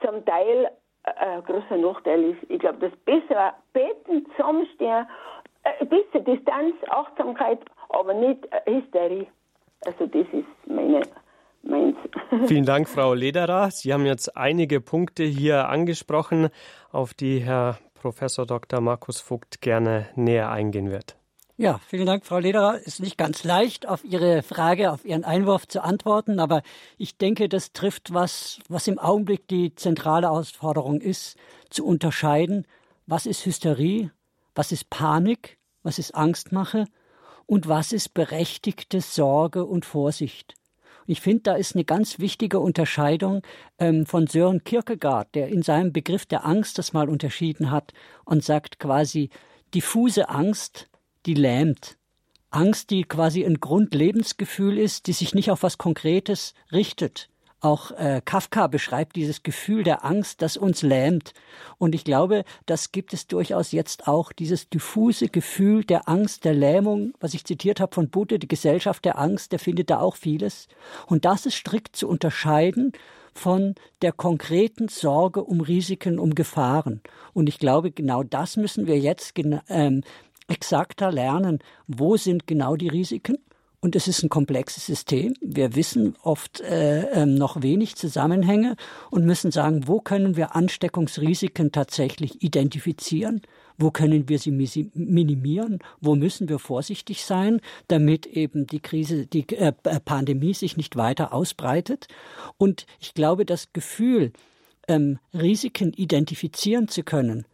zum Teil ein großer Nachteil ist. Ich glaube, dass besser beten, zusammenstehen, ein bisschen Distanz, Achtsamkeit, aber nicht Hysterie. Also das ist meine meins. Vielen Dank, Frau Lederer. Sie haben jetzt einige Punkte hier angesprochen, auf die Herr Professor Dr. Markus Vogt gerne näher eingehen wird. Ja, vielen Dank, Frau Lederer. Ist nicht ganz leicht, auf Ihre Frage, auf Ihren Einwurf zu antworten, aber ich denke, das trifft was, was im Augenblick die zentrale Herausforderung ist, zu unterscheiden, was ist Hysterie, was ist Panik, was ist Angstmache und was ist berechtigte Sorge und Vorsicht. Ich finde, da ist eine ganz wichtige Unterscheidung ähm, von Sören Kierkegaard, der in seinem Begriff der Angst das mal unterschieden hat und sagt quasi, diffuse Angst, die lähmt. Angst, die quasi ein Grundlebensgefühl ist, die sich nicht auf was Konkretes richtet, auch äh, Kafka beschreibt dieses Gefühl der Angst, das uns lähmt. Und ich glaube, das gibt es durchaus jetzt auch, dieses diffuse Gefühl der Angst, der Lähmung, was ich zitiert habe von Buddha, die Gesellschaft der Angst, der findet da auch vieles. Und das ist strikt zu unterscheiden von der konkreten Sorge um Risiken, um Gefahren. Und ich glaube, genau das müssen wir jetzt ähm, exakter lernen. Wo sind genau die Risiken? Und es ist ein komplexes System. Wir wissen oft äh, ähm, noch wenig Zusammenhänge und müssen sagen, wo können wir Ansteckungsrisiken tatsächlich identifizieren? Wo können wir sie minimieren? Wo müssen wir vorsichtig sein, damit eben die Krise, die äh, Pandemie sich nicht weiter ausbreitet? Und ich glaube, das Gefühl, ähm, Risiken identifizieren zu können,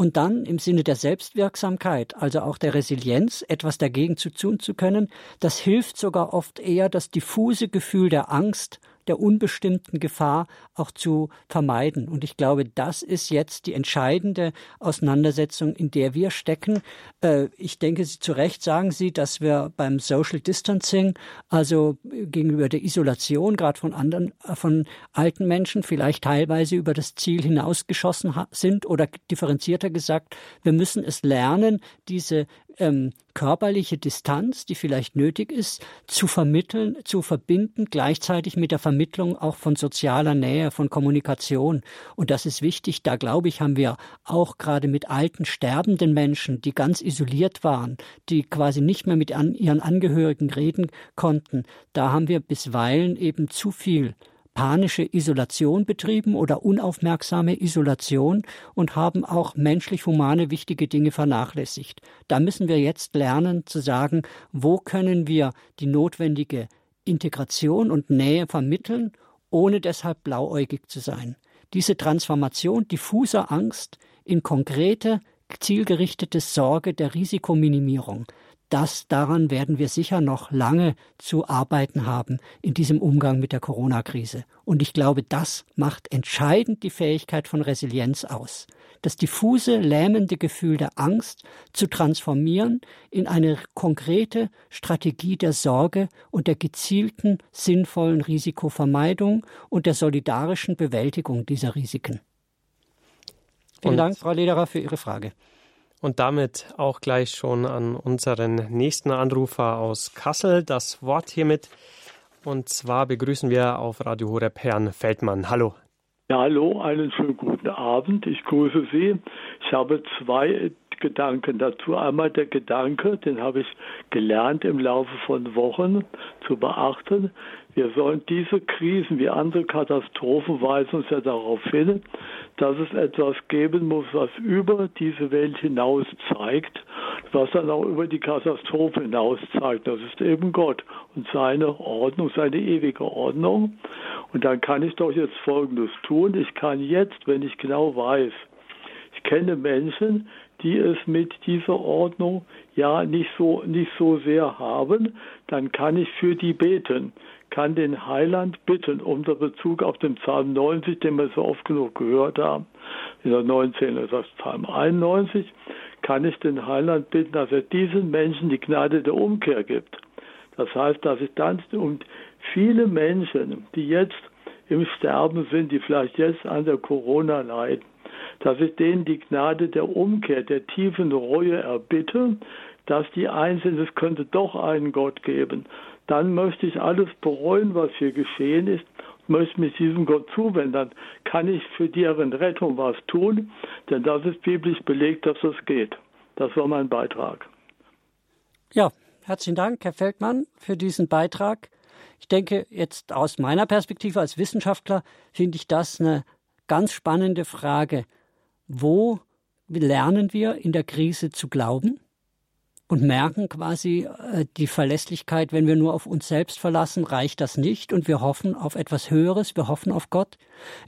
und dann im Sinne der Selbstwirksamkeit, also auch der Resilienz, etwas dagegen zu tun zu können, das hilft sogar oft eher das diffuse Gefühl der Angst der unbestimmten Gefahr auch zu vermeiden. Und ich glaube, das ist jetzt die entscheidende Auseinandersetzung, in der wir stecken. Äh, ich denke, zu Recht sagen Sie, dass wir beim Social Distancing, also gegenüber der Isolation, gerade von anderen, äh, von alten Menschen, vielleicht teilweise über das Ziel hinausgeschossen sind oder differenzierter gesagt, wir müssen es lernen, diese ähm, körperliche Distanz, die vielleicht nötig ist, zu vermitteln, zu verbinden, gleichzeitig mit der Vermittlung auch von sozialer Nähe, von Kommunikation. Und das ist wichtig. Da glaube ich, haben wir auch gerade mit alten, sterbenden Menschen, die ganz isoliert waren, die quasi nicht mehr mit an, ihren Angehörigen reden konnten, da haben wir bisweilen eben zu viel panische Isolation betrieben oder unaufmerksame Isolation und haben auch menschlich-humane wichtige Dinge vernachlässigt. Da müssen wir jetzt lernen zu sagen, wo können wir die notwendige Integration und Nähe vermitteln ohne deshalb blauäugig zu sein. Diese Transformation diffuser Angst in konkrete, zielgerichtete Sorge der Risikominimierung, das daran werden wir sicher noch lange zu arbeiten haben in diesem Umgang mit der Corona-Krise. Und ich glaube, das macht entscheidend die Fähigkeit von Resilienz aus. Das diffuse, lähmende Gefühl der Angst zu transformieren in eine konkrete Strategie der Sorge und der gezielten, sinnvollen Risikovermeidung und der solidarischen Bewältigung dieser Risiken. Vielen und Dank, Frau Lederer, für Ihre Frage. Und damit auch gleich schon an unseren nächsten Anrufer aus Kassel das Wort hiermit. Und zwar begrüßen wir auf Radio Horeb Herrn Feldmann. Hallo. Ja, hallo, einen schönen guten Abend. Ich grüße Sie. Ich habe zwei Gedanken dazu. Einmal der Gedanke, den habe ich gelernt im Laufe von Wochen zu beachten. Wir sollen diese Krisen wie andere Katastrophen weisen uns ja darauf hin, dass es etwas geben muss, was über diese Welt hinaus zeigt, was dann auch über die Katastrophe hinaus zeigt. Das ist eben Gott und seine Ordnung, seine ewige Ordnung. Und dann kann ich doch jetzt Folgendes tun. Ich kann jetzt, wenn ich genau weiß, ich kenne Menschen, die es mit dieser Ordnung ja nicht so, nicht so sehr haben, dann kann ich für die beten, kann den Heiland bitten, unter Bezug auf den Psalm 90, den wir so oft genug gehört haben, in der 19. ist das Psalm 91, kann ich den Heiland bitten, dass er diesen Menschen die Gnade der Umkehr gibt. Das heißt, dass ich dann um viele Menschen, die jetzt im Sterben sind, die vielleicht jetzt an der Corona leiden, dass ich denen die Gnade der Umkehr, der tiefen Reue erbitte, dass die einsehen, es könnte doch einen Gott geben. Dann möchte ich alles bereuen, was hier geschehen ist, möchte mich diesem Gott zuwenden. Dann kann ich für deren Rettung was tun, denn das ist biblisch belegt, dass das geht. Das war mein Beitrag. Ja, herzlichen Dank, Herr Feldmann, für diesen Beitrag. Ich denke, jetzt aus meiner Perspektive als Wissenschaftler finde ich das eine ganz spannende Frage. Wo lernen wir in der Krise zu glauben? Und merken quasi äh, die Verlässlichkeit, wenn wir nur auf uns selbst verlassen, reicht das nicht und wir hoffen auf etwas Höheres, wir hoffen auf Gott.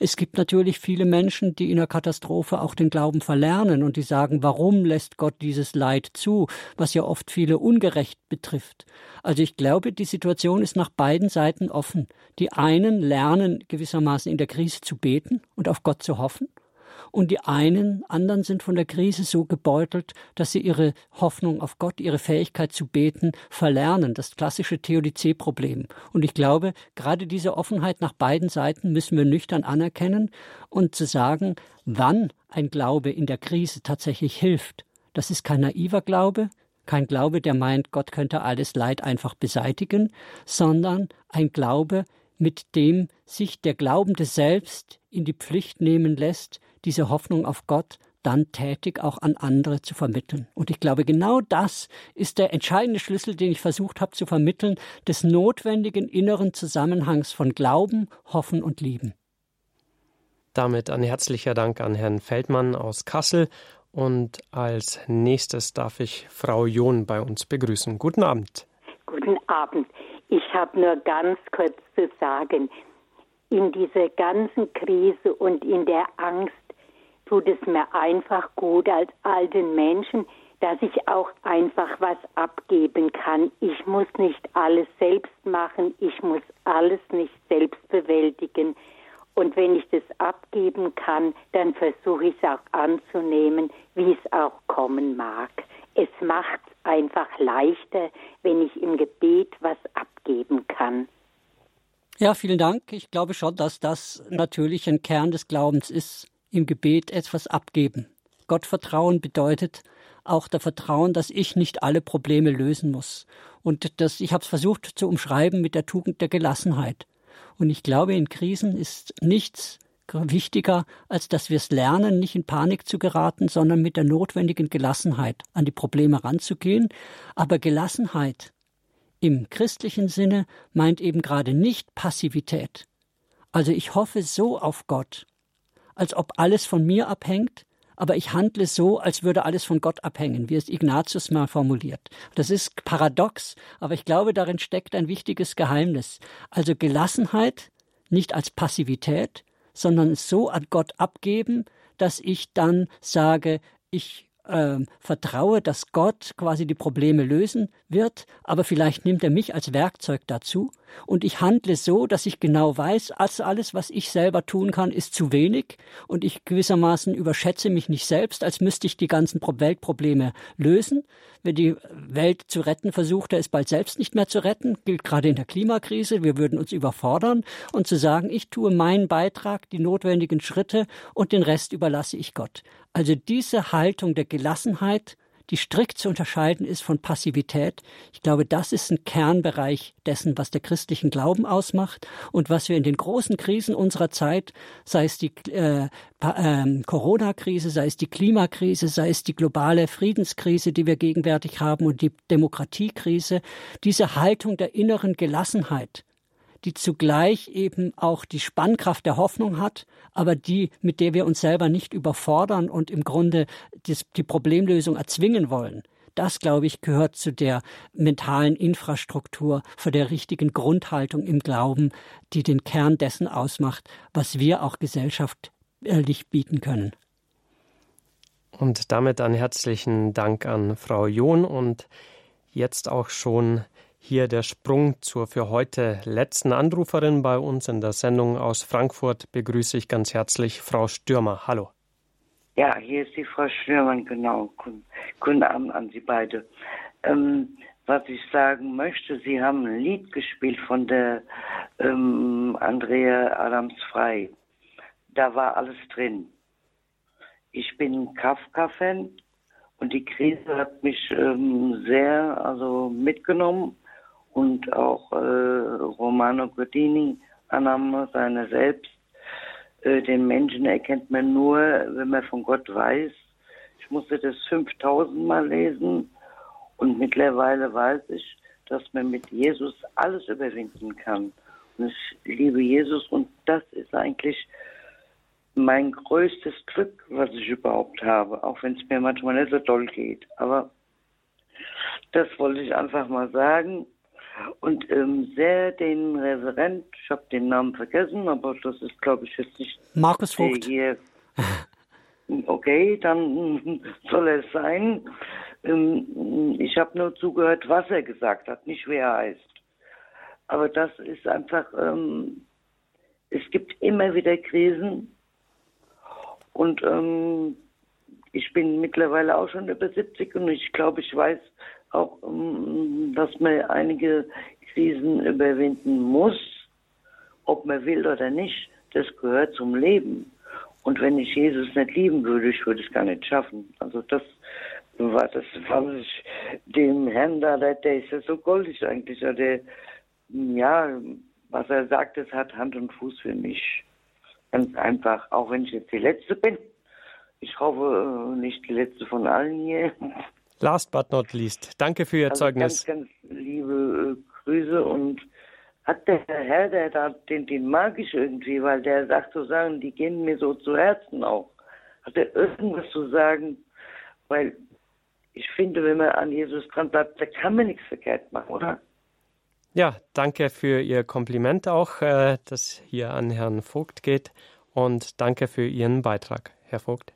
Es gibt natürlich viele Menschen, die in der Katastrophe auch den Glauben verlernen und die sagen, warum lässt Gott dieses Leid zu, was ja oft viele ungerecht betrifft. Also ich glaube, die Situation ist nach beiden Seiten offen. Die einen lernen gewissermaßen in der Krise zu beten und auf Gott zu hoffen und die einen anderen sind von der Krise so gebeutelt, dass sie ihre Hoffnung auf Gott, ihre Fähigkeit zu beten, verlernen. Das klassische Theodizee-Problem. Und ich glaube, gerade diese Offenheit nach beiden Seiten müssen wir nüchtern anerkennen und zu sagen, wann ein Glaube in der Krise tatsächlich hilft. Das ist kein naiver Glaube, kein Glaube, der meint, Gott könnte alles Leid einfach beseitigen, sondern ein Glaube, mit dem sich der Glaubende selbst in die Pflicht nehmen lässt, diese Hoffnung auf Gott dann tätig auch an andere zu vermitteln. Und ich glaube, genau das ist der entscheidende Schlüssel, den ich versucht habe zu vermitteln, des notwendigen inneren Zusammenhangs von Glauben, Hoffen und Lieben. Damit ein herzlicher Dank an Herrn Feldmann aus Kassel. Und als nächstes darf ich Frau John bei uns begrüßen. Guten Abend. Guten Abend. Ich habe nur ganz kurz zu sagen, in dieser ganzen Krise und in der Angst tut es mir einfach gut als alten Menschen, dass ich auch einfach was abgeben kann. Ich muss nicht alles selbst machen, ich muss alles nicht selbst bewältigen. Und wenn ich das abgeben kann, dann versuche ich es auch anzunehmen, wie es auch kommen mag. Es macht einfach leichter, wenn ich im Gebet was abgeben kann. Ja, vielen Dank. Ich glaube schon, dass das natürlich ein Kern des Glaubens ist im Gebet etwas abgeben. Gottvertrauen bedeutet auch der Vertrauen, dass ich nicht alle Probleme lösen muss. Und das, ich habe es versucht zu umschreiben mit der Tugend der Gelassenheit. Und ich glaube, in Krisen ist nichts wichtiger, als dass wir es lernen, nicht in Panik zu geraten, sondern mit der notwendigen Gelassenheit an die Probleme ranzugehen. Aber Gelassenheit im christlichen Sinne meint eben gerade nicht Passivität. Also ich hoffe so auf Gott, als ob alles von mir abhängt, aber ich handle so, als würde alles von Gott abhängen, wie es Ignatius mal formuliert. Das ist paradox, aber ich glaube, darin steckt ein wichtiges Geheimnis. Also Gelassenheit nicht als Passivität, sondern so an Gott abgeben, dass ich dann sage, ich äh, vertraue, dass Gott quasi die Probleme lösen wird, aber vielleicht nimmt er mich als Werkzeug dazu und ich handle so, dass ich genau weiß, als alles, was ich selber tun kann, ist zu wenig und ich gewissermaßen überschätze mich nicht selbst, als müsste ich die ganzen Weltprobleme lösen. Wer die Welt zu retten versucht, der ist bald selbst nicht mehr zu retten, gilt gerade in der Klimakrise. Wir würden uns überfordern und zu sagen, ich tue meinen Beitrag, die notwendigen Schritte und den Rest überlasse ich Gott. Also diese Haltung der Gelassenheit, die strikt zu unterscheiden ist von Passivität. Ich glaube, das ist ein Kernbereich dessen, was der christlichen Glauben ausmacht und was wir in den großen Krisen unserer Zeit, sei es die äh, äh, Corona-Krise, sei es die Klimakrise, sei es die globale Friedenskrise, die wir gegenwärtig haben und die Demokratiekrise, diese Haltung der inneren Gelassenheit, die zugleich eben auch die Spannkraft der Hoffnung hat, aber die, mit der wir uns selber nicht überfordern und im Grunde die Problemlösung erzwingen wollen. Das, glaube ich, gehört zu der mentalen Infrastruktur, für der richtigen Grundhaltung im Glauben, die den Kern dessen ausmacht, was wir auch gesellschaftlich bieten können. Und damit einen herzlichen Dank an Frau John und jetzt auch schon hier der Sprung zur für heute letzten Anruferin bei uns in der Sendung aus Frankfurt. Begrüße ich ganz herzlich Frau Stürmer. Hallo. Ja, hier ist die Frau Stürmer, genau. Guten Abend an Sie beide. Ähm, was ich sagen möchte, Sie haben ein Lied gespielt von der ähm, Andrea Adams Frei. Da war alles drin. Ich bin Kafka-Fan und die Krise hat mich ähm, sehr also mitgenommen und auch äh, Romano Guardini, Annahme seiner selbst. Äh, den Menschen erkennt man nur, wenn man von Gott weiß. Ich musste das 5000 Mal lesen und mittlerweile weiß ich, dass man mit Jesus alles überwinden kann. Und ich liebe Jesus und das ist eigentlich mein größtes Glück, was ich überhaupt habe, auch wenn es mir manchmal nicht so toll geht. Aber das wollte ich einfach mal sagen und ähm, sehr den Referent, ich habe den Namen vergessen, aber das ist, glaube ich, jetzt nicht. Markus Vogt. Hier. Okay, dann soll es sein. Ähm, ich habe nur zugehört, was er gesagt hat, nicht wer er heißt. Aber das ist einfach, ähm, es gibt immer wieder Krisen. Und ähm, ich bin mittlerweile auch schon über 70 und ich glaube, ich weiß, auch, ähm, dass man einige Krisen überwinden muss, ob man will oder nicht. Das gehört zum Leben. Und wenn ich Jesus nicht lieben würde, ich würde es gar nicht schaffen. Also das war das, was ich dem Herrn da, der, der ist ja so goldig eigentlich. Der, ja, was er sagt, das hat Hand und Fuß für mich. Ganz einfach, auch wenn ich jetzt die Letzte bin. Ich hoffe, äh, nicht die Letzte von allen hier. Last but not least, danke für Ihr also Zeugnis. Ganz, ganz liebe äh, Grüße und hat der Herr, der da, den, den mag ich irgendwie, weil der sagt so Sachen, die gehen mir so zu Herzen auch. Hat er irgendwas zu sagen? Weil ich finde, wenn man an Jesus dran bleibt, da kann man nichts verkehrt machen, oder? Ja, danke für Ihr Kompliment auch, äh, das hier an Herrn Vogt geht. Und danke für Ihren Beitrag, Herr Vogt.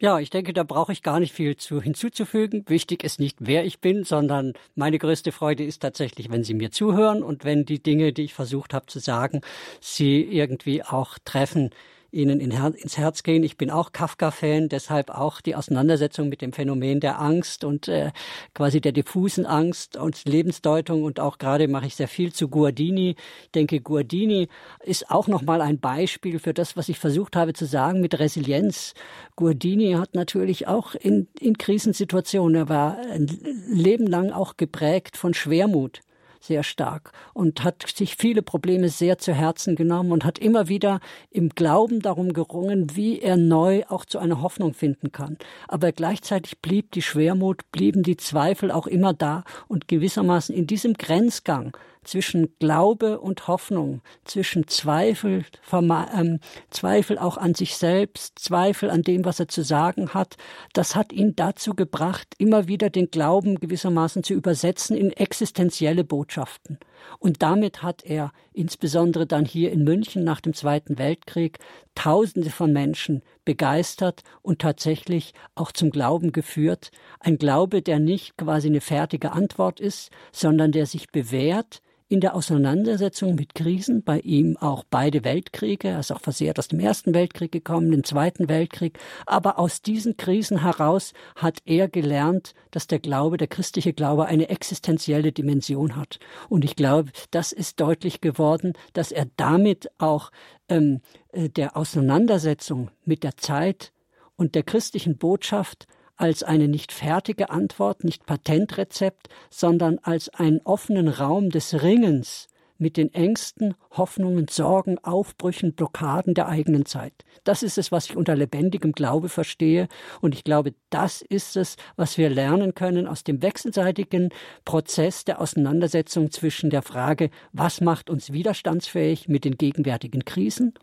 Ja, ich denke, da brauche ich gar nicht viel zu hinzuzufügen. Wichtig ist nicht, wer ich bin, sondern meine größte Freude ist tatsächlich, wenn Sie mir zuhören und wenn die Dinge, die ich versucht habe zu sagen, Sie irgendwie auch treffen, ihnen ins Herz gehen. Ich bin auch Kafka-Fan, deshalb auch die Auseinandersetzung mit dem Phänomen der Angst und äh, quasi der diffusen Angst und Lebensdeutung und auch gerade mache ich sehr viel zu Guardini. Ich denke, Guardini ist auch nochmal ein Beispiel für das, was ich versucht habe zu sagen mit Resilienz. Guardini hat natürlich auch in, in Krisensituationen, er war ein Leben lang auch geprägt von Schwermut sehr stark und hat sich viele Probleme sehr zu Herzen genommen und hat immer wieder im Glauben darum gerungen, wie er neu auch zu einer Hoffnung finden kann. Aber gleichzeitig blieb die Schwermut, blieben die Zweifel auch immer da und gewissermaßen in diesem Grenzgang zwischen Glaube und Hoffnung, zwischen Zweifel, ähm, Zweifel auch an sich selbst, Zweifel an dem, was er zu sagen hat. Das hat ihn dazu gebracht, immer wieder den Glauben gewissermaßen zu übersetzen in existenzielle Botschaften. Und damit hat er insbesondere dann hier in München nach dem Zweiten Weltkrieg Tausende von Menschen begeistert und tatsächlich auch zum Glauben geführt. Ein Glaube, der nicht quasi eine fertige Antwort ist, sondern der sich bewährt, in der Auseinandersetzung mit Krisen, bei ihm auch beide Weltkriege, er ist auch versehrt aus dem Ersten Weltkrieg gekommen, dem Zweiten Weltkrieg, aber aus diesen Krisen heraus hat er gelernt, dass der Glaube, der christliche Glaube eine existenzielle Dimension hat. Und ich glaube, das ist deutlich geworden, dass er damit auch ähm, äh, der Auseinandersetzung mit der Zeit und der christlichen Botschaft als eine nicht fertige Antwort, nicht Patentrezept, sondern als einen offenen Raum des Ringens mit den Ängsten, Hoffnungen, Sorgen, Aufbrüchen, Blockaden der eigenen Zeit. Das ist es, was ich unter lebendigem Glaube verstehe. Und ich glaube, das ist es, was wir lernen können aus dem wechselseitigen Prozess der Auseinandersetzung zwischen der Frage, was macht uns widerstandsfähig mit den gegenwärtigen Krisen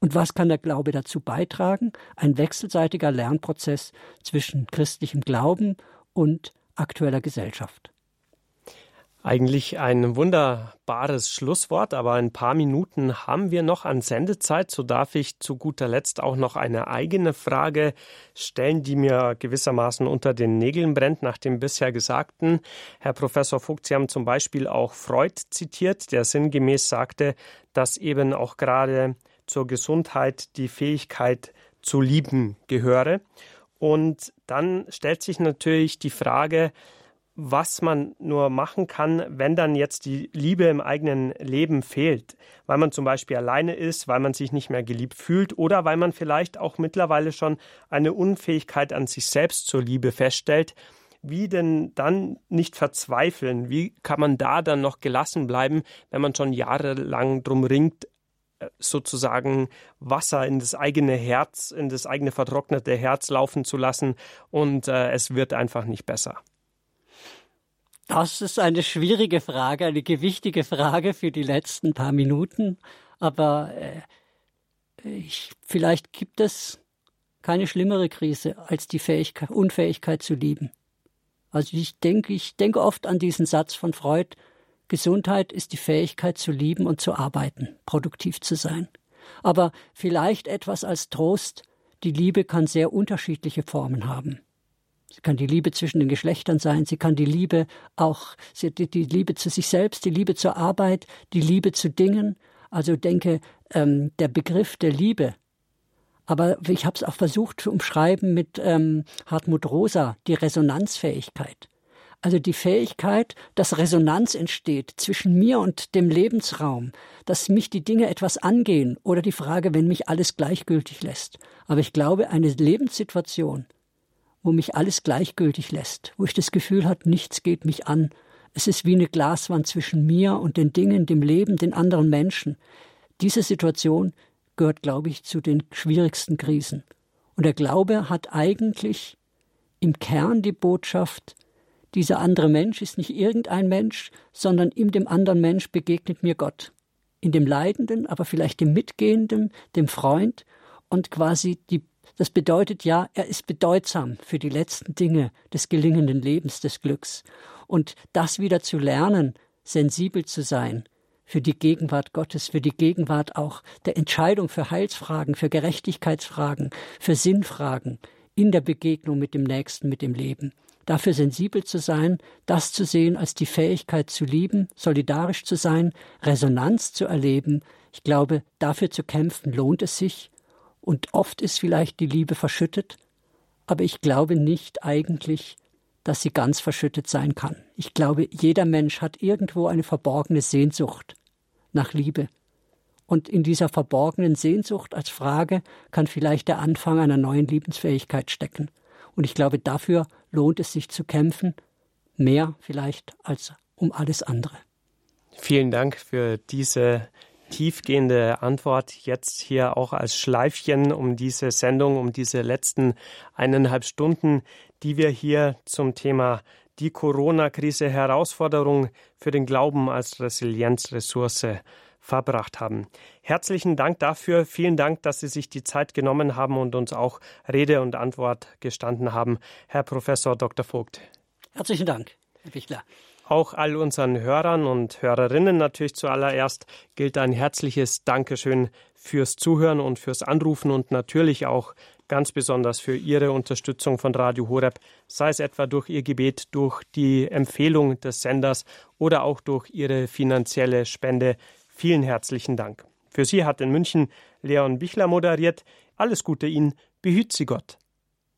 und was kann der Glaube dazu beitragen? Ein wechselseitiger Lernprozess zwischen christlichem Glauben und aktueller Gesellschaft. Eigentlich ein wunderbares Schlusswort, aber ein paar Minuten haben wir noch an Sendezeit. So darf ich zu guter Letzt auch noch eine eigene Frage stellen, die mir gewissermaßen unter den Nägeln brennt nach dem bisher Gesagten. Herr Professor Vogt, Sie haben zum Beispiel auch Freud zitiert, der sinngemäß sagte, dass eben auch gerade zur Gesundheit die Fähigkeit zu lieben gehöre. Und dann stellt sich natürlich die Frage, was man nur machen kann, wenn dann jetzt die Liebe im eigenen Leben fehlt, weil man zum Beispiel alleine ist, weil man sich nicht mehr geliebt fühlt oder weil man vielleicht auch mittlerweile schon eine Unfähigkeit an sich selbst zur Liebe feststellt. Wie denn dann nicht verzweifeln? Wie kann man da dann noch gelassen bleiben, wenn man schon jahrelang drum ringt, sozusagen Wasser in das eigene Herz, in das eigene vertrocknete Herz laufen zu lassen und äh, es wird einfach nicht besser. Das ist eine schwierige Frage, eine gewichtige Frage für die letzten paar Minuten. Aber äh, ich, vielleicht gibt es keine schlimmere Krise als die Fähigkeit, Unfähigkeit zu lieben. Also ich denke, ich denke oft an diesen Satz von Freud, Gesundheit ist die Fähigkeit zu lieben und zu arbeiten, produktiv zu sein. Aber vielleicht etwas als Trost, die Liebe kann sehr unterschiedliche Formen haben. Sie kann die Liebe zwischen den Geschlechtern sein, sie kann die Liebe auch, die Liebe zu sich selbst, die Liebe zur Arbeit, die Liebe zu Dingen. Also denke, ähm, der Begriff der Liebe. Aber ich habe es auch versucht zu umschreiben mit ähm, Hartmut Rosa, die Resonanzfähigkeit. Also die Fähigkeit, dass Resonanz entsteht zwischen mir und dem Lebensraum, dass mich die Dinge etwas angehen oder die Frage, wenn mich alles gleichgültig lässt. Aber ich glaube, eine Lebenssituation, wo mich alles gleichgültig lässt, wo ich das Gefühl habe, nichts geht mich an. Es ist wie eine Glaswand zwischen mir und den Dingen, dem Leben, den anderen Menschen. Diese Situation gehört, glaube ich, zu den schwierigsten Krisen. Und der Glaube hat eigentlich im Kern die Botschaft, dieser andere Mensch ist nicht irgendein Mensch, sondern in dem anderen Mensch begegnet mir Gott. In dem Leidenden, aber vielleicht dem Mitgehenden, dem Freund und quasi die das bedeutet ja, er ist bedeutsam für die letzten Dinge des gelingenden Lebens, des Glücks. Und das wieder zu lernen, sensibel zu sein für die Gegenwart Gottes, für die Gegenwart auch der Entscheidung für Heilsfragen, für Gerechtigkeitsfragen, für Sinnfragen in der Begegnung mit dem Nächsten, mit dem Leben dafür sensibel zu sein, das zu sehen als die Fähigkeit zu lieben, solidarisch zu sein, Resonanz zu erleben. Ich glaube, dafür zu kämpfen lohnt es sich. Und oft ist vielleicht die Liebe verschüttet, aber ich glaube nicht eigentlich, dass sie ganz verschüttet sein kann. Ich glaube, jeder Mensch hat irgendwo eine verborgene Sehnsucht nach Liebe. Und in dieser verborgenen Sehnsucht als Frage kann vielleicht der Anfang einer neuen Liebensfähigkeit stecken. Und ich glaube, dafür lohnt es sich zu kämpfen, mehr vielleicht als um alles andere. Vielen Dank für diese tiefgehende Antwort jetzt hier auch als Schleifchen um diese Sendung, um diese letzten eineinhalb Stunden, die wir hier zum Thema die Corona-Krise Herausforderung für den Glauben als Resilienzressource verbracht haben. Herzlichen Dank dafür. Vielen Dank, dass Sie sich die Zeit genommen haben und uns auch Rede und Antwort gestanden haben, Herr Professor Dr. Vogt. Herzlichen Dank, Herr Bichler. Auch all unseren Hörern und Hörerinnen natürlich zuallererst gilt ein herzliches Dankeschön fürs Zuhören und fürs Anrufen und natürlich auch ganz besonders für Ihre Unterstützung von Radio Horeb, sei es etwa durch Ihr Gebet, durch die Empfehlung des Senders oder auch durch Ihre finanzielle Spende. Vielen herzlichen Dank. Für Sie hat in München Leon Bichler moderiert. Alles Gute Ihnen, behüt Sie Gott.